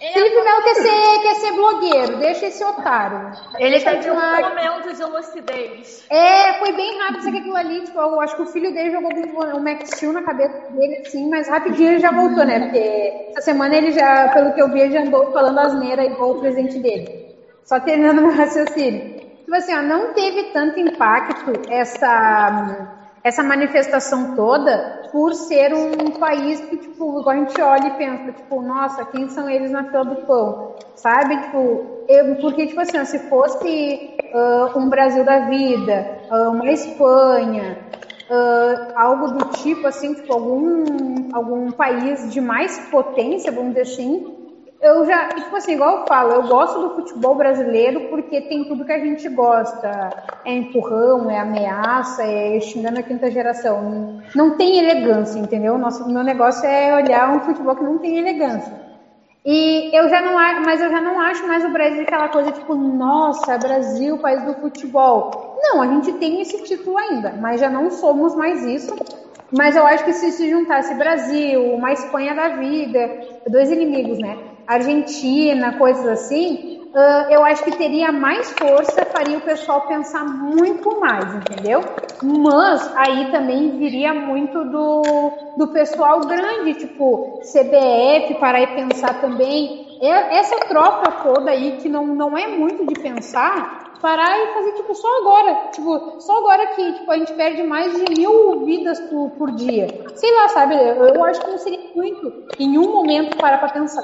Ele Felipe Melo quer ser, quer ser blogueiro, deixa esse otário. Ele Deixa teve um demais. momento de lucidez. É, foi bem rápido isso aqui, aquilo ali. Tipo, eu acho que o filho dele jogou um, um Max Steel na cabeça dele, assim, mas rapidinho ele já voltou, né? Porque essa semana ele já, pelo que eu vi, ele já andou falando asneira igual o presente dele. Só terminando *laughs* meu raciocínio. Tipo assim, ó, não teve tanto impacto essa, essa manifestação toda por ser um país que, tipo, igual a gente olha e pensa, tipo, nossa, quem são eles na fila do pão? Sabe? Tipo, eu, porque, tipo assim, se fosse ah, um Brasil da vida, ah, uma Espanha, ah, algo do tipo, assim, tipo, algum, algum país de mais potência, vamos dizer assim, eu já, tipo assim, igual eu falo, eu gosto do futebol brasileiro porque tem tudo que a gente gosta. É empurrão, é ameaça, é xingando a quinta geração. Não, tem elegância, entendeu? Nosso, meu negócio é olhar um futebol que não tem elegância. E eu já não mas eu já não acho mais o Brasil aquela coisa tipo, nossa, Brasil, país do futebol. Não, a gente tem esse título ainda, mas já não somos mais isso. Mas eu acho que se se juntasse Brasil, uma Espanha da vida, dois inimigos, né? Argentina, coisas assim, ah, eu acho que teria mais força, faria o pessoal pensar muito mais, entendeu? Mas aí também viria muito do, do pessoal grande, tipo CBF, parar e pensar também. É- Essa troca toda aí, que não, não é muito de pensar, parar e fazer, tipo, só agora. Tipo, só agora que tipo, a gente perde mais de mil vidas por, por dia. Sei lá, sabe? Eu, eu acho que não seria muito em um momento parar pra pensar.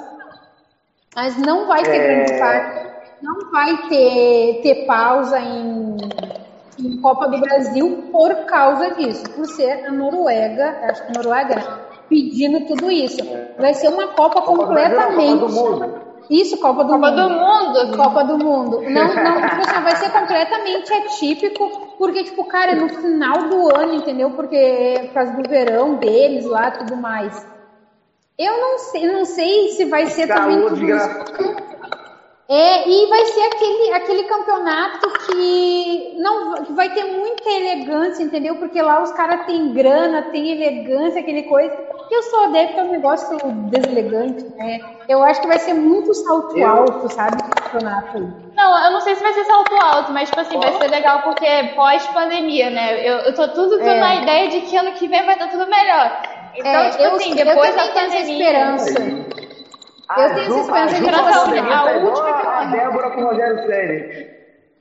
Mas não vai ter É. grande parte, não vai ter, ter pausa em, em Copa do Brasil por causa disso, por ser a Noruega, acho que a Noruega, né, pedindo tudo isso. Vai ser uma Copa Copa do Brasil, completamente. Copa do Mundo. Isso, Copa do Copa Mundo. do Mundo. Copa do Mundo. Não, não, tipo assim, vai ser completamente atípico, porque, tipo, cara, é no final do ano, entendeu? Porque é por causa do verão deles lá tudo mais. Eu não sei, não sei se vai ser também Calor tudo de isso. graça. É, e vai ser aquele, aquele campeonato que não que vai ter muita elegância, entendeu? Porque lá os caras têm grana, tem elegância, aquele coisa. E eu sou adepto ao negócio deselegante, né? Eu acho que vai ser muito salto alto, sabe? Campeonato aí. Não, eu não sei se vai ser salto alto, mas tipo assim, vai ser legal porque é pós-pandemia, né? Eu, eu tô tudo tô É. na ideia de que ano que vem vai estar tudo melhor. Então, É, tipo eu, assim, eu depois também da tenho essa pandemia. esperança. Eu tenho essa esperança de que tá seguindo, a igual última que a Débora com o Rogério Ceni,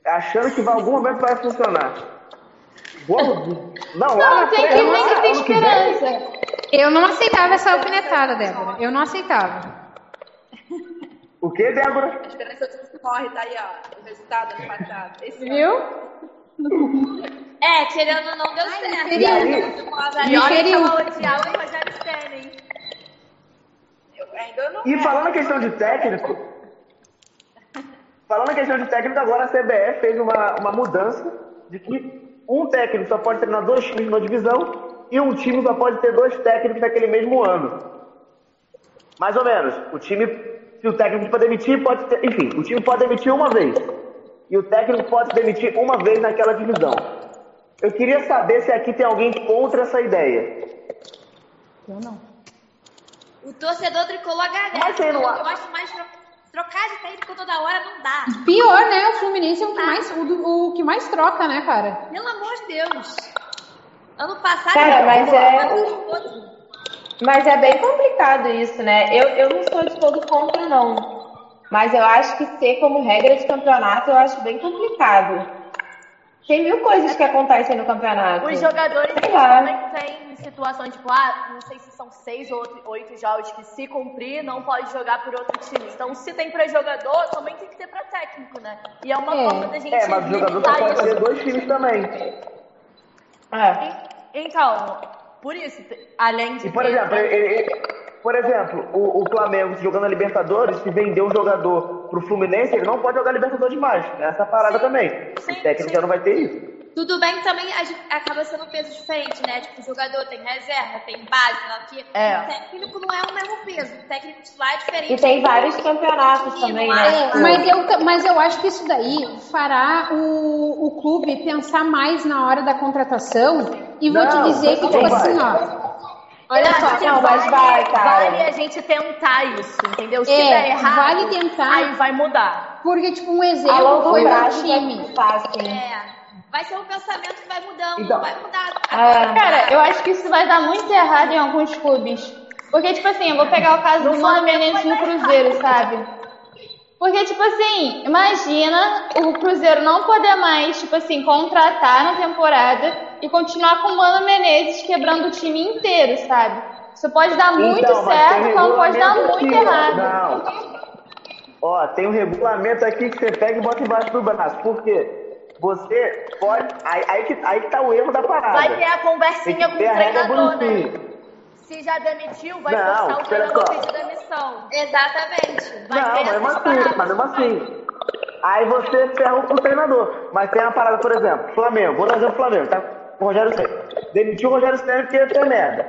achando que vai algum momento vai funcionar. Igualzinho. Não, Não, tem que, tem que ter ano que esperança. Eu não aceitava essa alfinetada, Débora. Eu não aceitava. O que, Débora? A esperança tudo corre, tá aí, ó. O resultado ano passado. Esse Viu? É, querendo ou não, deu certo. E aí? E olha que Feriu. ela odiava o Rogério ainda não. E falando em questão de técnico, falando em questão de técnico, agora a CBF fez uma, uma mudança de que um técnico só pode treinar dois times numa divisão e um time só pode ter dois técnicos naquele mesmo ano. Mais ou menos. O time, se o técnico for demitir, pode ter, enfim, o time pode demitir uma vez. E o técnico pode se demitir uma vez naquela divisão. Eu queria saber se aqui tem alguém contra essa ideia. Eu não. O torcedor tricolor agradece. Mas você não eu, acho mais tro- trocar de técnico toda hora não dá. Pior, né? O Fluminense é o que mais, o, o que mais troca, né, cara? Pelo amor de Deus. Ano passado Cara, mas é-. Mas é bem complicado isso, né? Eu, eu não sou de todo contra, não. Mas eu acho que ser como regra de campeonato, eu acho bem complicado. Tem mil coisas que acontecem no campeonato. Os jogadores também têm situações, tipo, ah, não sei se são seis ou oito- jogos que se cumprir, não pode jogar por outro time. Então, se tem pra jogador, também tem que ter pra técnico, né? E é uma É. forma da gente É, mas o jogador só limitar pode ter isso. dois times também. É. Então, por isso, além de E, por ter- exemplo, ele- ele- por exemplo, o, o Flamengo jogando a Libertadores, se vender um jogador pro Fluminense, ele não pode jogar Libertadores mais. Essa parada também. sim, o técnico sim. já não vai ter isso. Tudo bem que também a gente acaba sendo um peso diferente, né? Tipo, o jogador tem reserva, tem base, sei lá o quê. É. O técnico não é o mesmo peso. O técnico titular é diferente. E tem vários campeonatos também, né? É, mas, eu, mas eu acho que isso daí fará o, o clube pensar mais na hora da contratação. E vou te Não, dizer que, não tipo assim, ó. Olha só, não, mas vai, cara. vale a gente tentar isso, entendeu? Se É, der errado, vale tentar. aí vai mudar. Porque, tipo, um exemplo foi o time. mudar, assim. É. Vai ser um pensamento que vai mudando, Então. vai mudar. Ah, Cara, eu acho que isso vai dar muito errado em alguns clubes. Porque, tipo assim, eu vou pegar o caso do Mano Menezes no Cruzeiro, sabe? Porque, tipo assim, imagina o Cruzeiro não poder mais, tipo assim, contratar na temporada e continuar com o Mano Menezes quebrando o time inteiro, sabe? Isso pode dar muito Então, mas certo, como pode dar muito aqui, errado. Não. Ó, tem um regulamento aqui que você pega e bota embaixo do braço. Por quê? Você pode. Aí, aí, que, aí que tá o erro da parada. Vai ter a conversinha com o treinador, né? Se já demitiu, vai Não, forçar o treinador a pedir demissão. Exatamente. Vai não, ter mas mesmo assim, mas mesmo assim. Aí você ferra o treinador. Mas tem uma parada, por exemplo, Flamengo, vou dar exemplo Flamengo, tá? O Rogério Senna. Demitiu o Rogério Senna porque ia ter merda.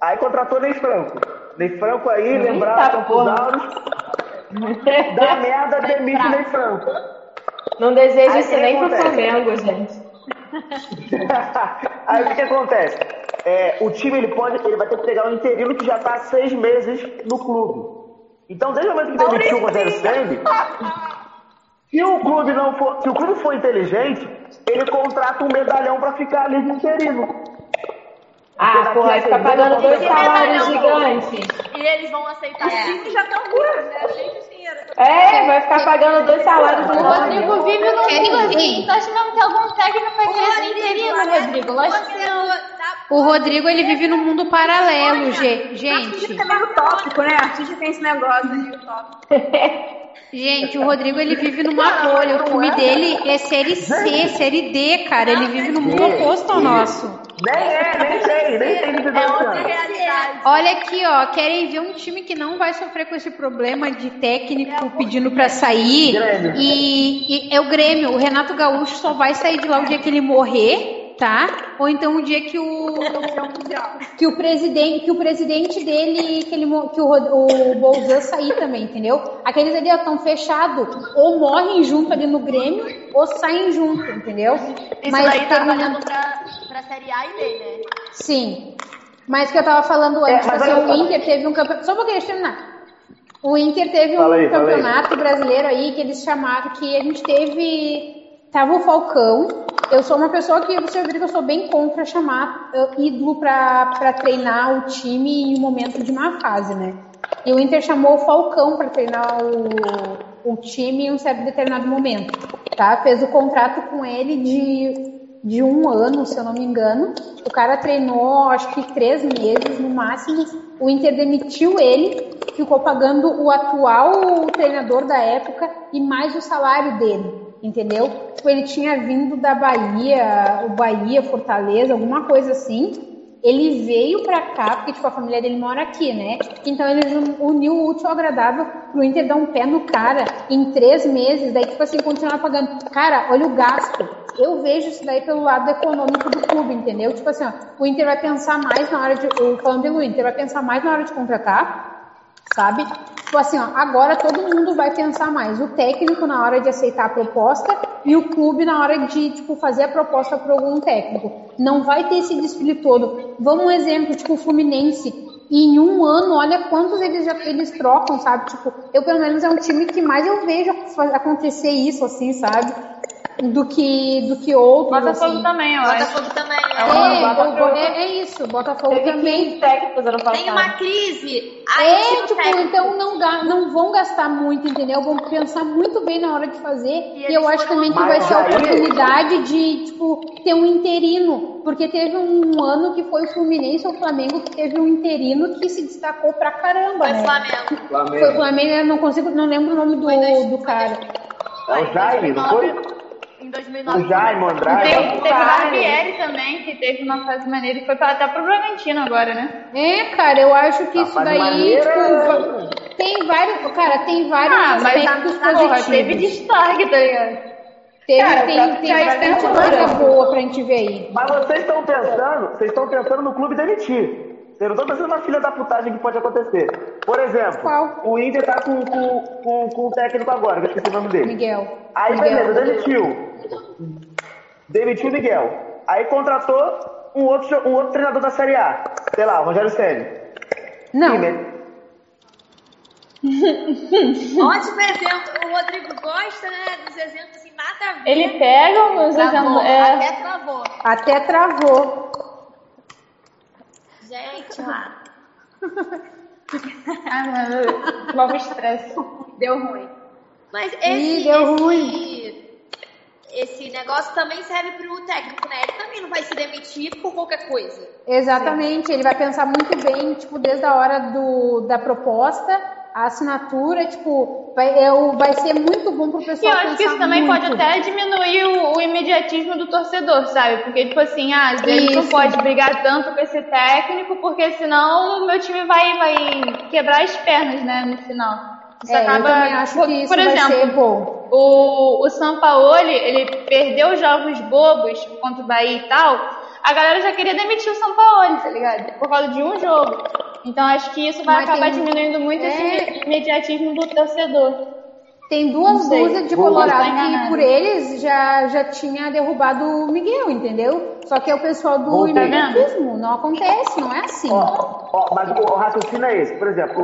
Aí contratou Ney Franco. Ney Franco aí, lembrava Campos. Auros, dá merda, demite Ney Franco. Não desejo Aí isso nem pro acontece? Flamengo, gente. *laughs* Aí o que, acontece? É, o time ele pode, ele vai ter que pegar um interino que já está há seis meses no clube. Então, desde o momento que demitiu o Rogério Senni, se o clube não for, se o clube for inteligente, ele contrata um medalhão para ficar ali de interino. Ah, porra, vai ficar pagando dois salários gigantes. E eles vão aceitar É. isso. E já estão ricos, né? Cheio de dinheiro. É, vai ficar pagando dois salários O enormes. Rodrigo vive assim. Tu acha mesmo que algum técnico vai querer ser interino, Rodrigo? Lógico que não. O Rodrigo, ele vive num mundo paralelo, ge- gente. Artista é meio tópico, né? Artista tem esse negócio aí, o tópico. *laughs* Gente, o Rodrigo, ele vive numa bolha. O filme dele é série C, série D, cara. Ele vive no mundo oposto ao nosso. Nem é, nem tem, nem tem divisão É esse outra realidade. Olha aqui, ó, querem ver um time que não vai sofrer com esse problema de técnico pedindo pra sair? E, e é o Grêmio. O Renato Gaúcho só vai sair de lá o dia que ele morrer, tá? Ou então o dia que o que o presidente, que o presidente dele, que, ele, que o, o Bolzan sair também, entendeu? Aqueles ali estão fechados, ou morrem junto ali no Grêmio, ou saem junto, entendeu? Isso Mas daí tá terminando- valendo pra, pra Série A e B, né? Sim. Mas que eu tava falando É, antes, mas assim, o. Inter teve um campeonato. Só um pouquinho, deixa eu terminar. O Inter teve um aí, fala aí. campeonato brasileiro aí que eles chamaram, que a gente teve. Tava o Falcão. Eu sou uma pessoa que você viu que eu sou bem contra chamar uh, ídolo pra treinar o time em um momento de má fase, né? E o Inter chamou o Falcão para treinar o, o time em um certo determinado momento, tá? Fez o contrato com ele de de um ano, se eu não me engano. O cara treinou, acho que três meses no máximo. O Inter demitiu ele, ficou pagando o atual treinador da época e mais o salário dele, entendeu? Tipo, ele tinha vindo da Bahia, o Bahia, Fortaleza, alguma coisa assim. Ele veio pra cá, porque tipo, a família dele mora aqui, né? Então ele uniu o útil ao agradável pro Inter dar um pé no cara em três meses, daí tipo assim, continuar pagando. Cara, olha o gasto. Eu vejo isso daí pelo lado econômico do clube, entendeu? Tipo assim, ó, o Inter vai pensar mais na hora de. Falando pelo Inter, vai pensar mais na hora de contratar, sabe? Tipo assim, ó, agora todo mundo vai pensar mais. O técnico na hora de aceitar a proposta e o clube na hora de, tipo, fazer a proposta para algum técnico. Não vai ter esse desfile todo. Vamos um exemplo, tipo, o Fluminense. Em um ano, olha quantos eles já eles trocam, sabe? Tipo, eu pelo menos é um time que mais eu vejo acontecer isso, assim, sabe? Do que, do que outros. Botafogo assim. também, eu acho. Botafogo também. É, É, Botafogo- é, é isso, Botafogo Teve também. 15 técnicos ano Tem uma crise. Aí É, o tipo, técnico. então não, não vão gastar muito, entendeu? Vão pensar muito bem na hora de fazer. E, eles eu acho também que vai ser a oportunidade de, tipo, ter um interino. Porque teve um ano que foi o Fluminense ou o Flamengo que teve um interino que se destacou pra caramba, Foi né? Flamengo. Foi o Flamengo. Flamengo, eu não consigo, não lembro o nome dois- do, do cara. É o Jaime, não foi? Em 2009. O Jaime, o Andrade. Teve, teve o. Barbieri também, que teve uma fase maneira e foi pra, até pro Bragantino agora, né? É, cara, eu acho que A isso daí, maneira- tipo, tem vários, cara, tem vários Ah, mas aspectos a, porra, positivos. teve destaque, tá ligado? Teve- Cara, tem, pra- tem bastante coisa boa pra gente ver aí. Mas vocês estão pensando, vocês estão pensando no clube demitir. Vocês não estão pensando na filha da putagem que pode acontecer. Por exemplo, Qual? o Inter tá com, com, com, com o técnico agora, que eu esqueci o nome dele. Miguel. Aí Miguel. beleza, demitiu. Demitiu o Miguel. Aí contratou um outro, um outro treinador da Série A. Sei lá, o Rogério Senni. Não? Ótimo *laughs* exemplo. O Rodrigo gosta, né, dos exemplos assim, nada a ver. Ele pega Travou, exemplos. É, até travou. até travou. Gente, lá. ah, mano, *laughs* novo estresse. Deu ruim. Mas Ih, esse, deu esse, ruim. Esse negócio também serve pro técnico, né? Ele também não vai se demitir por qualquer coisa. Exatamente, ele vai pensar muito bem, tipo, desde a hora do, da proposta, a assinatura, tipo, vai, é, o- vai ser muito bom pro E pessoal eu acho que isso também muito. pode até diminuir o, o imediatismo do torcedor, sabe? Porque, tipo assim, ah, às vezes não pode brigar tanto com esse técnico, porque senão o meu time vai, vai quebrar as pernas, né, no final. Isso É, eu acaba. também acho por, que isso por vai exemplo, ser bom. O, o Sampaoli, ele perdeu jogos bobos contra o Bahia e tal, a galera já queria demitir o Sampaoli, tá ligado? Por causa de um jogo. Então acho que isso vai Mas acabar tem- diminuindo muito É. esse imediatismo do torcedor. Tem duas dúzias de Colorado que enganada. por eles já, já tinha derrubado o Miguel, entendeu? Só que é o pessoal do imediatismo. Não acontece, não é assim. Ó, ó, mas o, o raciocínio é esse. Por exemplo,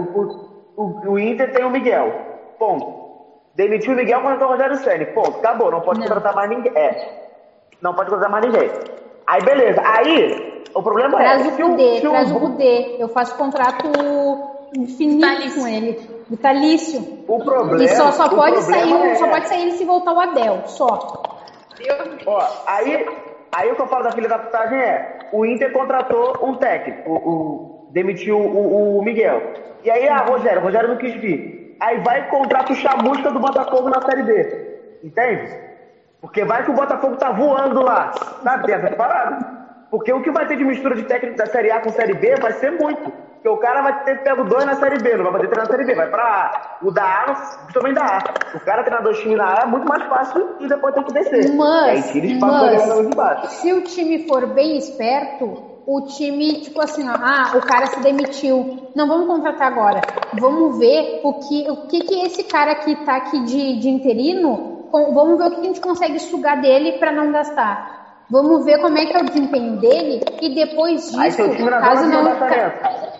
o, o, o Inter tem o Miguel. Ponto. Demitiu o Miguel contratou o Rogério Senni. Ponto. Acabou. Não pode Não. contratar mais ninguém. É. Não pode contratar mais ninguém. Aí, beleza. Aí, o problema Traz é... o Cudê, se o- traz o Cudê. Eu faço contrato infinito Vitalício. com ele. Vitalício. O problema... E só, só, pode sair, é- só pode sair ele se voltar o Abel, só. Ó, aí, aí o que eu falo da filha da putagem é, o Inter contratou um técnico, o, o- demitiu o, o Miguel. E aí, ah, Rogério, o Rogério não quis vir. Aí vai e contrata o chamusca do Botafogo na Série B. Entende? Porque vai que o Botafogo tá voando lá. Sabe, tem essa parada. Porque o que vai ter de mistura de técnico da Série A com Série B vai ser muito. Porque o cara vai ter pego dois na Série B, não vai poder treinar na Série B, vai pra A. O da A, também da A. O cara treinar dois times na A é muito mais fácil e depois tem que descer. Mas, aí mas- galera de baixo. Se o time for bem esperto, o time, tipo assim, ó, ah, o cara se demitiu. Não vamos contratar agora. Vamos ver o que, o que, que esse cara que tá aqui de, de interino, com- vamos ver o que a gente consegue sugar dele para não gastar. Vamos ver como é que é o desempenho dele e depois disso, Aí caso não,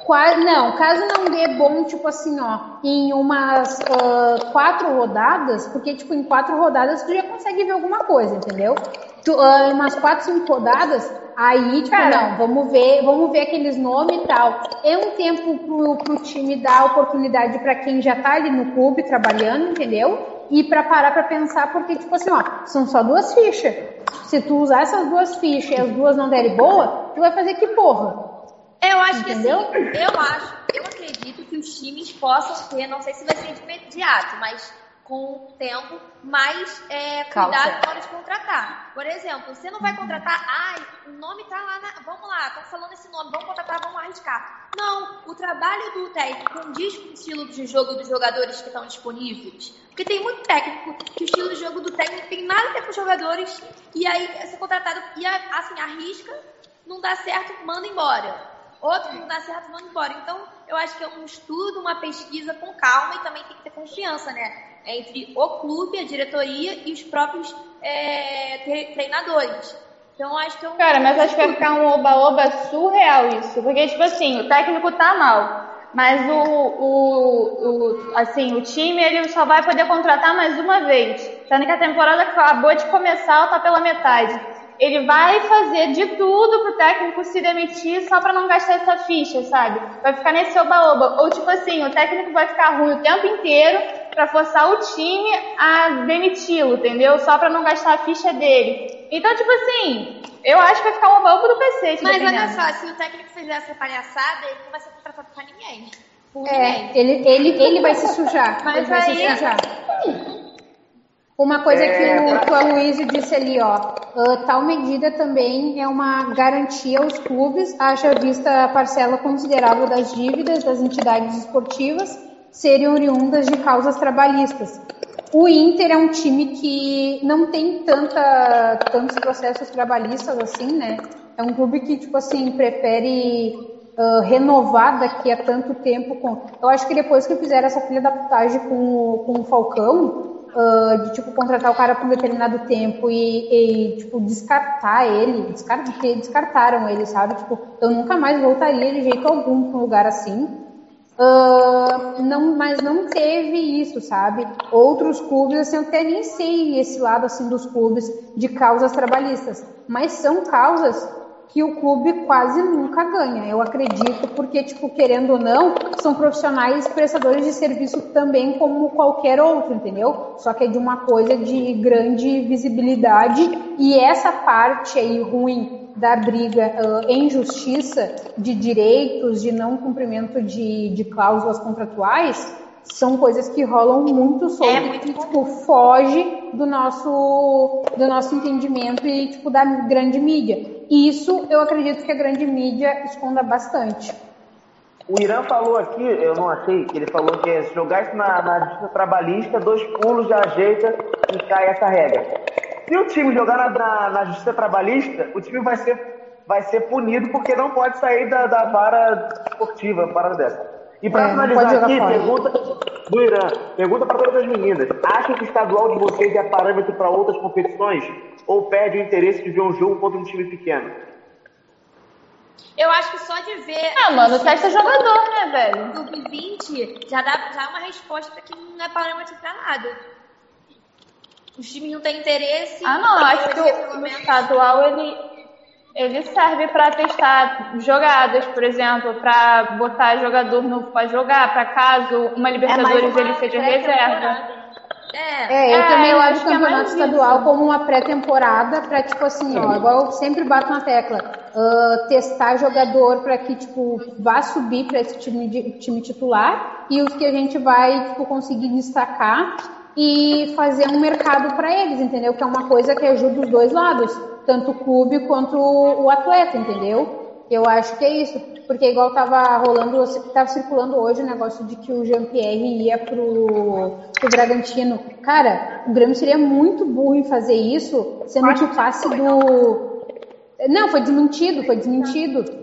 rebaixamento. Qua- não, caso não dê bom, tipo assim, ó, em umas ah, quatro rodadas, porque, tipo, em quatro rodadas tu já consegue ver alguma coisa, entendeu? Tu, ah, em umas quatro, cinco rodadas, aí, tipo, Cara. não, vamos ver, vamos ver aqueles nomes e tal. É um tempo pro, pro time dar oportunidade pra quem já tá ali no clube trabalhando, entendeu? E pra parar pra pensar, porque, tipo assim, ó, são só duas fichas. Se tu usar essas duas fichas e as duas não derem boa, tu vai fazer que porra? Eu acho Entendeu? que assim, eu acho, eu acredito que os times possam ter, não sei se vai ser de imediato, mas com o tempo, mas é, cuidado na hora de contratar. Por exemplo, você não vai contratar, ai, o nome tá lá na. Vamos lá, estão falando esse nome, vamos contratar, vamos arriscar. Não, o trabalho do técnico condiz com o estilo de jogo dos jogadores que estão disponíveis. Porque tem muito técnico que o estilo de jogo do técnico tem nada a ver com os jogadores, e aí é ser contratado e assim, arrisca, não dá certo, manda embora. Outro não dá certo, manda embora. Então, eu acho que é um estudo, uma pesquisa com calma e também tem que ter confiança, né? Entre o clube, a diretoria e os próprios é, tre- treinadores. Então, acho que é um. Cara, mas acho que vai ficar um oba-oba surreal isso. Porque, tipo assim, o técnico tá mal. Mas o, o, o, assim, o time ele só vai poder contratar mais uma vez. Sendo que a temporada acabou de começar, ela tá pela metade. Ele vai fazer de tudo pro técnico se demitir só pra não gastar essa ficha, sabe? Vai ficar nesse oba-oba. Ou tipo assim, o técnico vai ficar ruim o tempo inteiro pra forçar o time a demiti-lo, entendeu? Só pra não gastar a ficha dele. Então, tipo assim, eu acho que vai ficar um oba-oba do cacete. Mas olha só, se o técnico fizer essa palhaçada, ele não vai ser contratado pra ninguém. Por É, ninguém. ele, ele, ele vai se sujar. Mas ele vai aí- se sujar. Uma coisa que, o, que o Aloysio disse ali, ó, ah, tal medida também é uma garantia aos clubes, haja vista a parcela considerável das dívidas das entidades esportivas serem oriundas de causas trabalhistas. O Inter é um time que não tem tanta, tantos processos trabalhistas assim, né? É um clube que, tipo assim, prefere renovar daqui a tanto tempo. Com... Eu acho que depois que fizeram essa filha da putagem com, o- com o Falcão, ah, de tipo contratar o cara por um determinado tempo e, e, tipo descartar ele, descar- que descartaram ele, sabe? Tipo, eu nunca mais voltaria de jeito algum para um lugar assim. Ah, não, mas não teve isso, sabe? Outros clubes, assim, eu até nem sei esse lado assim dos clubes de causas trabalhistas, mas são causas que o clube quase nunca ganha. Eu acredito, porque, tipo, querendo ou não, são profissionais prestadores de serviço também como qualquer outro, entendeu? Só que é de uma coisa de grande visibilidade e essa parte aí ruim da briga ah, em justiça de direitos, de não cumprimento de, de cláusulas contratuais, são coisas que rolam muito solto e que tipo, foge do nosso, do nosso entendimento e tipo, da grande mídia. E isso eu acredito que a grande mídia esconda bastante. O Irã falou aqui, eu não achei, ele falou que é, se jogar isso na, na justiça trabalhista, dois pulos já ajeita e cai essa regra. Se o time jogar na, na, na justiça trabalhista, o time vai ser, vai ser punido porque não pode sair da, da vara esportiva, parada dessa. E para É, finalizar aqui, fora. pergunta do Irã, pergunta para todas as meninas. Acham que o estadual de vocês é parâmetro para outras competições? Ou perde o interesse de ver um jogo contra um time pequeno? Eu acho que só de ver. Ah, mano, testa jogador, né, velho? Sub-20 já dá já é uma resposta que não é parâmetro pra nada. Os times não têm interesse. Ah, não, eu acho que o, o estadual ele, ele serve pra testar jogadas, por exemplo, pra botar jogador novo pra jogar, pra caso uma Libertadores uma ele seja reserva. É. É, eu É, também eu acho o é campeonato mais estadual isso. como uma pré-temporada para tipo assim, ó, igual eu sempre bato na tecla, ah, testar jogador para que tipo vá subir para esse time, de- time titular e os que a gente vai tipo conseguir destacar e fazer um mercado para eles, entendeu? Que é uma coisa que ajuda os dois lados, tanto o clube quanto o atleta, entendeu? Eu acho que é isso, porque igual tava rolando, tava circulando hoje o negócio de que o Jean-Pierre ia pro, pro Bragantino. Cara, o Grêmio seria muito burro em fazer isso, sendo que o passe do. Não, foi desmentido, foi desmentido.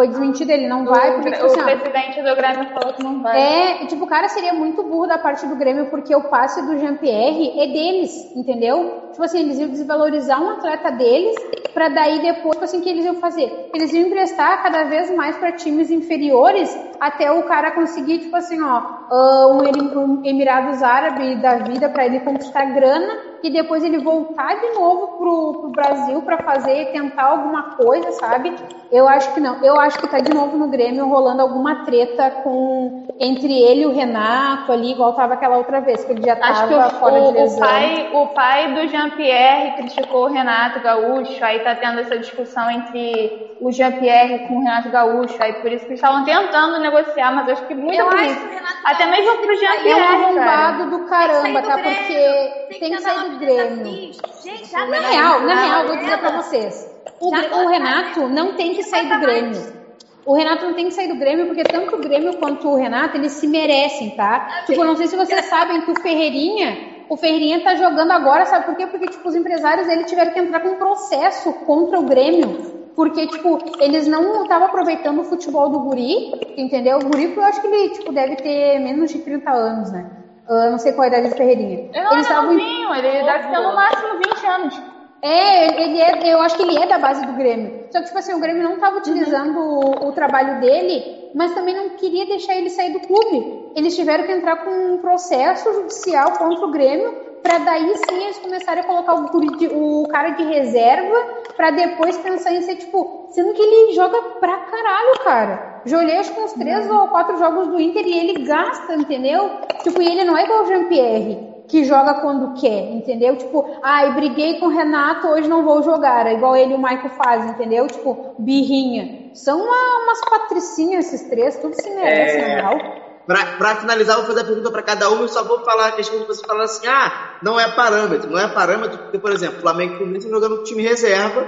Foi desmentido, ele não vai, porque tipo O assim, presidente do Grêmio falou que não vai. é, tipo, o cara seria muito burro da parte do Grêmio, porque o passe do Jean-Pierre é deles, entendeu? Tipo assim, eles iam desvalorizar um atleta deles, pra daí depois, tipo assim, o que eles iam fazer? Eles iam emprestar cada vez mais pra times inferiores, até o cara conseguir, tipo assim, ó, ah, um, um Emirados Árabes da vida pra ele conquistar grana, e depois ele voltar de novo pro, pro Brasil pra fazer, tentar alguma coisa, sabe? Eu acho que não. Eu acho que tá de novo no Grêmio rolando alguma treta com entre ele e o Renato ali, igual tava aquela outra vez, que ele já Acho que tava fora de o, o, lesão. o pai, o pai do Jean-Pierre criticou o Renato Gaúcho, aí tá tendo essa discussão entre o Jean-Pierre com o Renato Gaúcho, aí por isso que eles estavam tentando negociar, mas acho que muito Eu por acho isso. que o Renato Até mesmo pro sair. É Jean-Pierre, um cara. arrombado do caramba, tá? Porque tem que sair do Grêmio. Gente, Na real, na real, vou dizer pra vocês. O, o Renato não tem que sair do Grêmio. O Renato não tem que sair do Grêmio, porque tanto o Grêmio quanto o Renato, eles se merecem, tá? Tipo, não sei se vocês sabem que o Ferreirinha, o Ferreirinha tá jogando agora, sabe por quê? Porque, tipo, os empresários, ele tiveram que entrar com um processo contra o Grêmio. Porque, tipo, eles não estavam aproveitando o futebol do guri, entendeu? O guri, eu acho que ele, tipo, deve ter menos de 30 anos, né? Eu não sei qual a idade do Ferreirinha. Ele não Eles é estavam- novinho, ele deve ter no máximo 20 anos. é, ele é, eu acho que ele é da base do Grêmio. Só que, tipo assim, o Grêmio não estava utilizando o, o trabalho dele, mas também não queria deixar ele sair do clube. Eles tiveram que entrar com um processo judicial contra o Grêmio, para daí sim eles começarem a colocar o, de- o cara de reserva, para depois pensar em ser, tipo, sendo que ele joga pra caralho, cara. Acho que uns três ou quatro jogos do Inter e ele gasta, entendeu? Tipo, e ele não é igual o Jean-Pierre que joga quando quer, entendeu? Tipo, ai, briguei com o Renato, hoje não vou jogar. É igual ele e o Maico fazem, entendeu? Tipo, birrinha. São uma- umas patricinhas esses três, tudo se merece, É. na real. Pra, pra finalizar, vou fazer a pergunta pra cada um e só vou falar a questão de você falar assim, ah, não é parâmetro. Não é parâmetro porque, por exemplo, o Flamengo e Fluminense jogando com time reserva,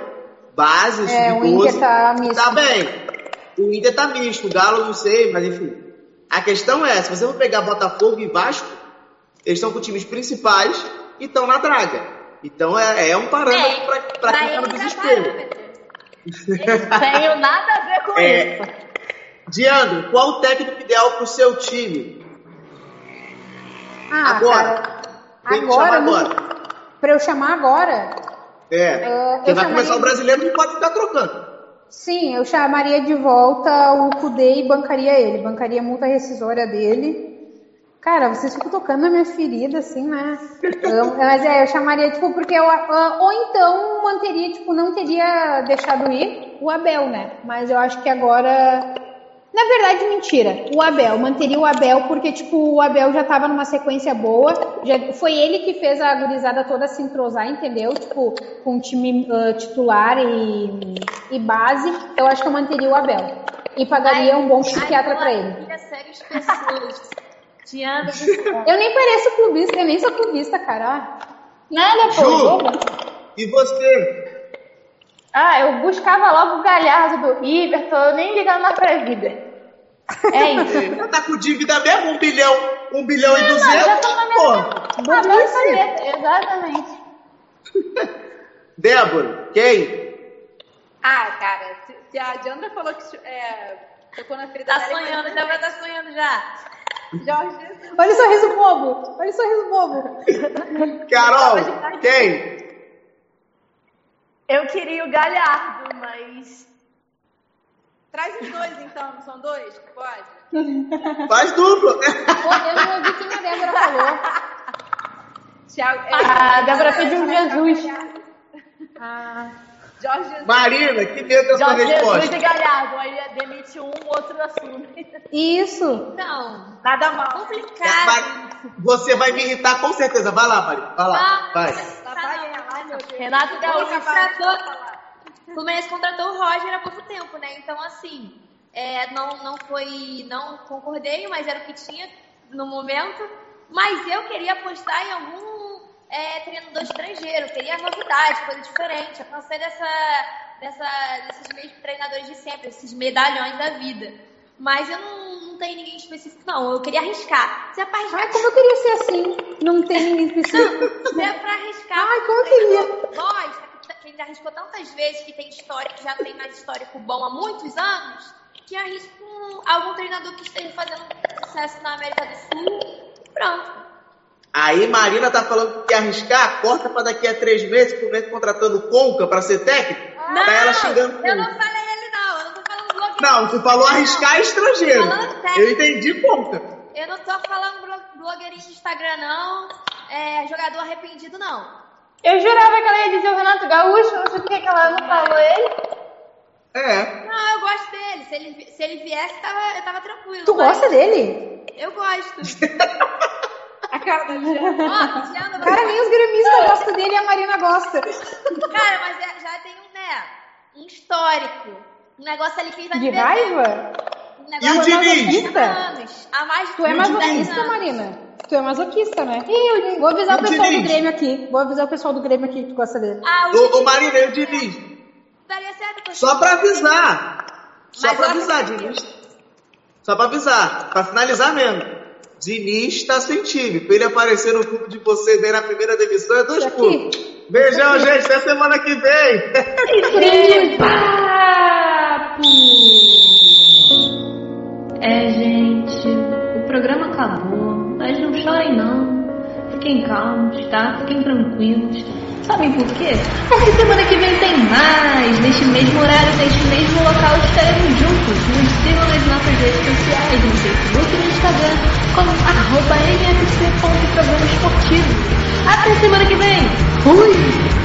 base, É, o sub-12. Inter tá. Tá bem. O Inter tá misto, o Galo não sei, mas enfim. A questão é, se você for pegar Botafogo e Vasco, eles estão com times principais e estão na draga. Então é, é um parâmetro É, pra, pra quem tá no é desespero. Tenho nada a ver com É. isso. Diandro, qual o técnico ideal pro seu time? Ah, Agora. cara. Tem que chamar Agora, não- agora. pra eu chamar agora, É. Porque eu vai começar o brasileiro, não pode ficar trocando. Sim, eu chamaria de volta o Kudê e bancaria ele. Bancaria a multa rescisória dele. Cara, vocês ficam tocando na minha ferida, assim, né? Eu- mas é, eu chamaria, tipo, porque eu. ah, ou então manteria, tipo, não teria deixado ir o Abel, né? Mas eu acho que agora. Na verdade, mentira. O Abel, manteria o Abel porque, tipo, o Abel já tava numa sequência boa. Já, foi ele que fez a gurizada toda se entrosar, entendeu? Tipo, com time ah, titular e, e base. Eu acho que eu manteria o Abel. E pagaria um bom psiquiatra pra ele. Pessoas. *laughs* Diana. Eu nem pareço clubista, eu nem sou clubista, cara. Nada, pô. Ju, e você? Ah, eu buscava logo o Galhardo do River, tô nem ligando mais pra vida. É isso. Tá com dívida mesmo? Um bilhão, um bilhão e Não, duzentos? já tô na minha- Pô, Ah, pode fazer, exatamente. *laughs* Débora, quem? Ah, cara, se, se a Diandra falou que é, tocou na ferida Tá dela, sonhando, imagina Débora tá sonhando já. Jorge. Olha o sorriso bobo, olha o sorriso bobo. Carol, quem? Eu queria o Galhardo, mas. Traz os dois, então. São dois? Pode? Faz dupla. Pô, eu não ouvi quem a Débora falou. Thiago, é, Ah, a Débora pediu Jesus. Ah, Jorge Jesus. Marina, que dentro da sua Jorge Jesus resposta? e Galhardo. Aí demite um, o outro assume. isso. Não, Nada mal. Complicado. Você vai me irritar com certeza. Vai lá, Marina. Vai lá. Ah, Vai. Ai, meu Deus. Renato Gaúcho. Contratou, o Fluminense contratou o Roger há pouco tempo, né? Então, assim, é, não, não foi. Não concordei, mas era o que tinha no momento. Mas eu queria apostar em algum é, treinador estrangeiro, queria novidade, coisa diferente. Eu cansei dessa, dessa, desses mesmos treinadores de sempre, esses medalhões da vida. Mas eu não, não tenho ninguém específico, não. Eu queria arriscar. Se é pra arriscar, Ai, como eu queria ser assim. Não tem ninguém específico. *laughs* se é pra arriscar. Ai, como eu um treinador queria. Bosta, que quem já arriscou tantas vezes, que tem história, que já tem mais histórico bom há muitos anos, que arrisca um, algum treinador que esteja fazendo sucesso na América do Sul. Pronto. Aí Marina tá falando que quer arriscar, corta pra daqui a três meses, pro mês contratando o Conca pra ser técnico. Não, tá ela xingando eu não falei ele não, eu não tô falando blogueiro. Não, tu falou arriscar estrangeiro. Falando técnico. Eu entendi Conca. Eu não tô falando blo- blogueirinho de Instagram, não. É, jogador arrependido, não. Eu jurava que ela ia dizer o Renato Gaúcho, não sei por que que ela não falou ele. É. Não, eu gosto dele. Se ele, se ele viesse, tava, eu tava tranquilo. Tu mas- gosta dele? Eu gosto. *laughs* Cara da Ó, Luciano, Cara, nem os gremistas gostam dele e a Marina gosta. Cara, mas é- já tem um, né, um histórico. Um negócio ali que ele vai De raiva? Um E o Diniz? de 30 anos. Há mais de Tu é 10 masoquista, anos. Marina? Tu é masoquista, né? Vou avisar o E o pessoal do Diniz? Grêmio aqui. Vou avisar o pessoal do Grêmio aqui que tu gosta dele. Ah, o ô Diniz Marina, e o Diniz? daria certo Só pra avisar. Só Mas pra avisar, Diniz. Só pra avisar. Pra finalizar mesmo. Diniz está sem time. Ele aparecer no grupo de vocês aí na primeira demissão, é dois pontos. Beijão, gente. Até semana que vem. papo! É, gente. O programa acabou. Mas não chorem, não. Fiquem calmos, tá? Fiquem tranquilos. Sabem por quê? Porque semana que vem tem mais. Neste mesmo horário, neste mesmo local, estaremos juntos. Nos sigam nas nossas redes sociais, no Facebook e no Instagram arroba nfc.programa esportivo. Até semana que vem. Fui!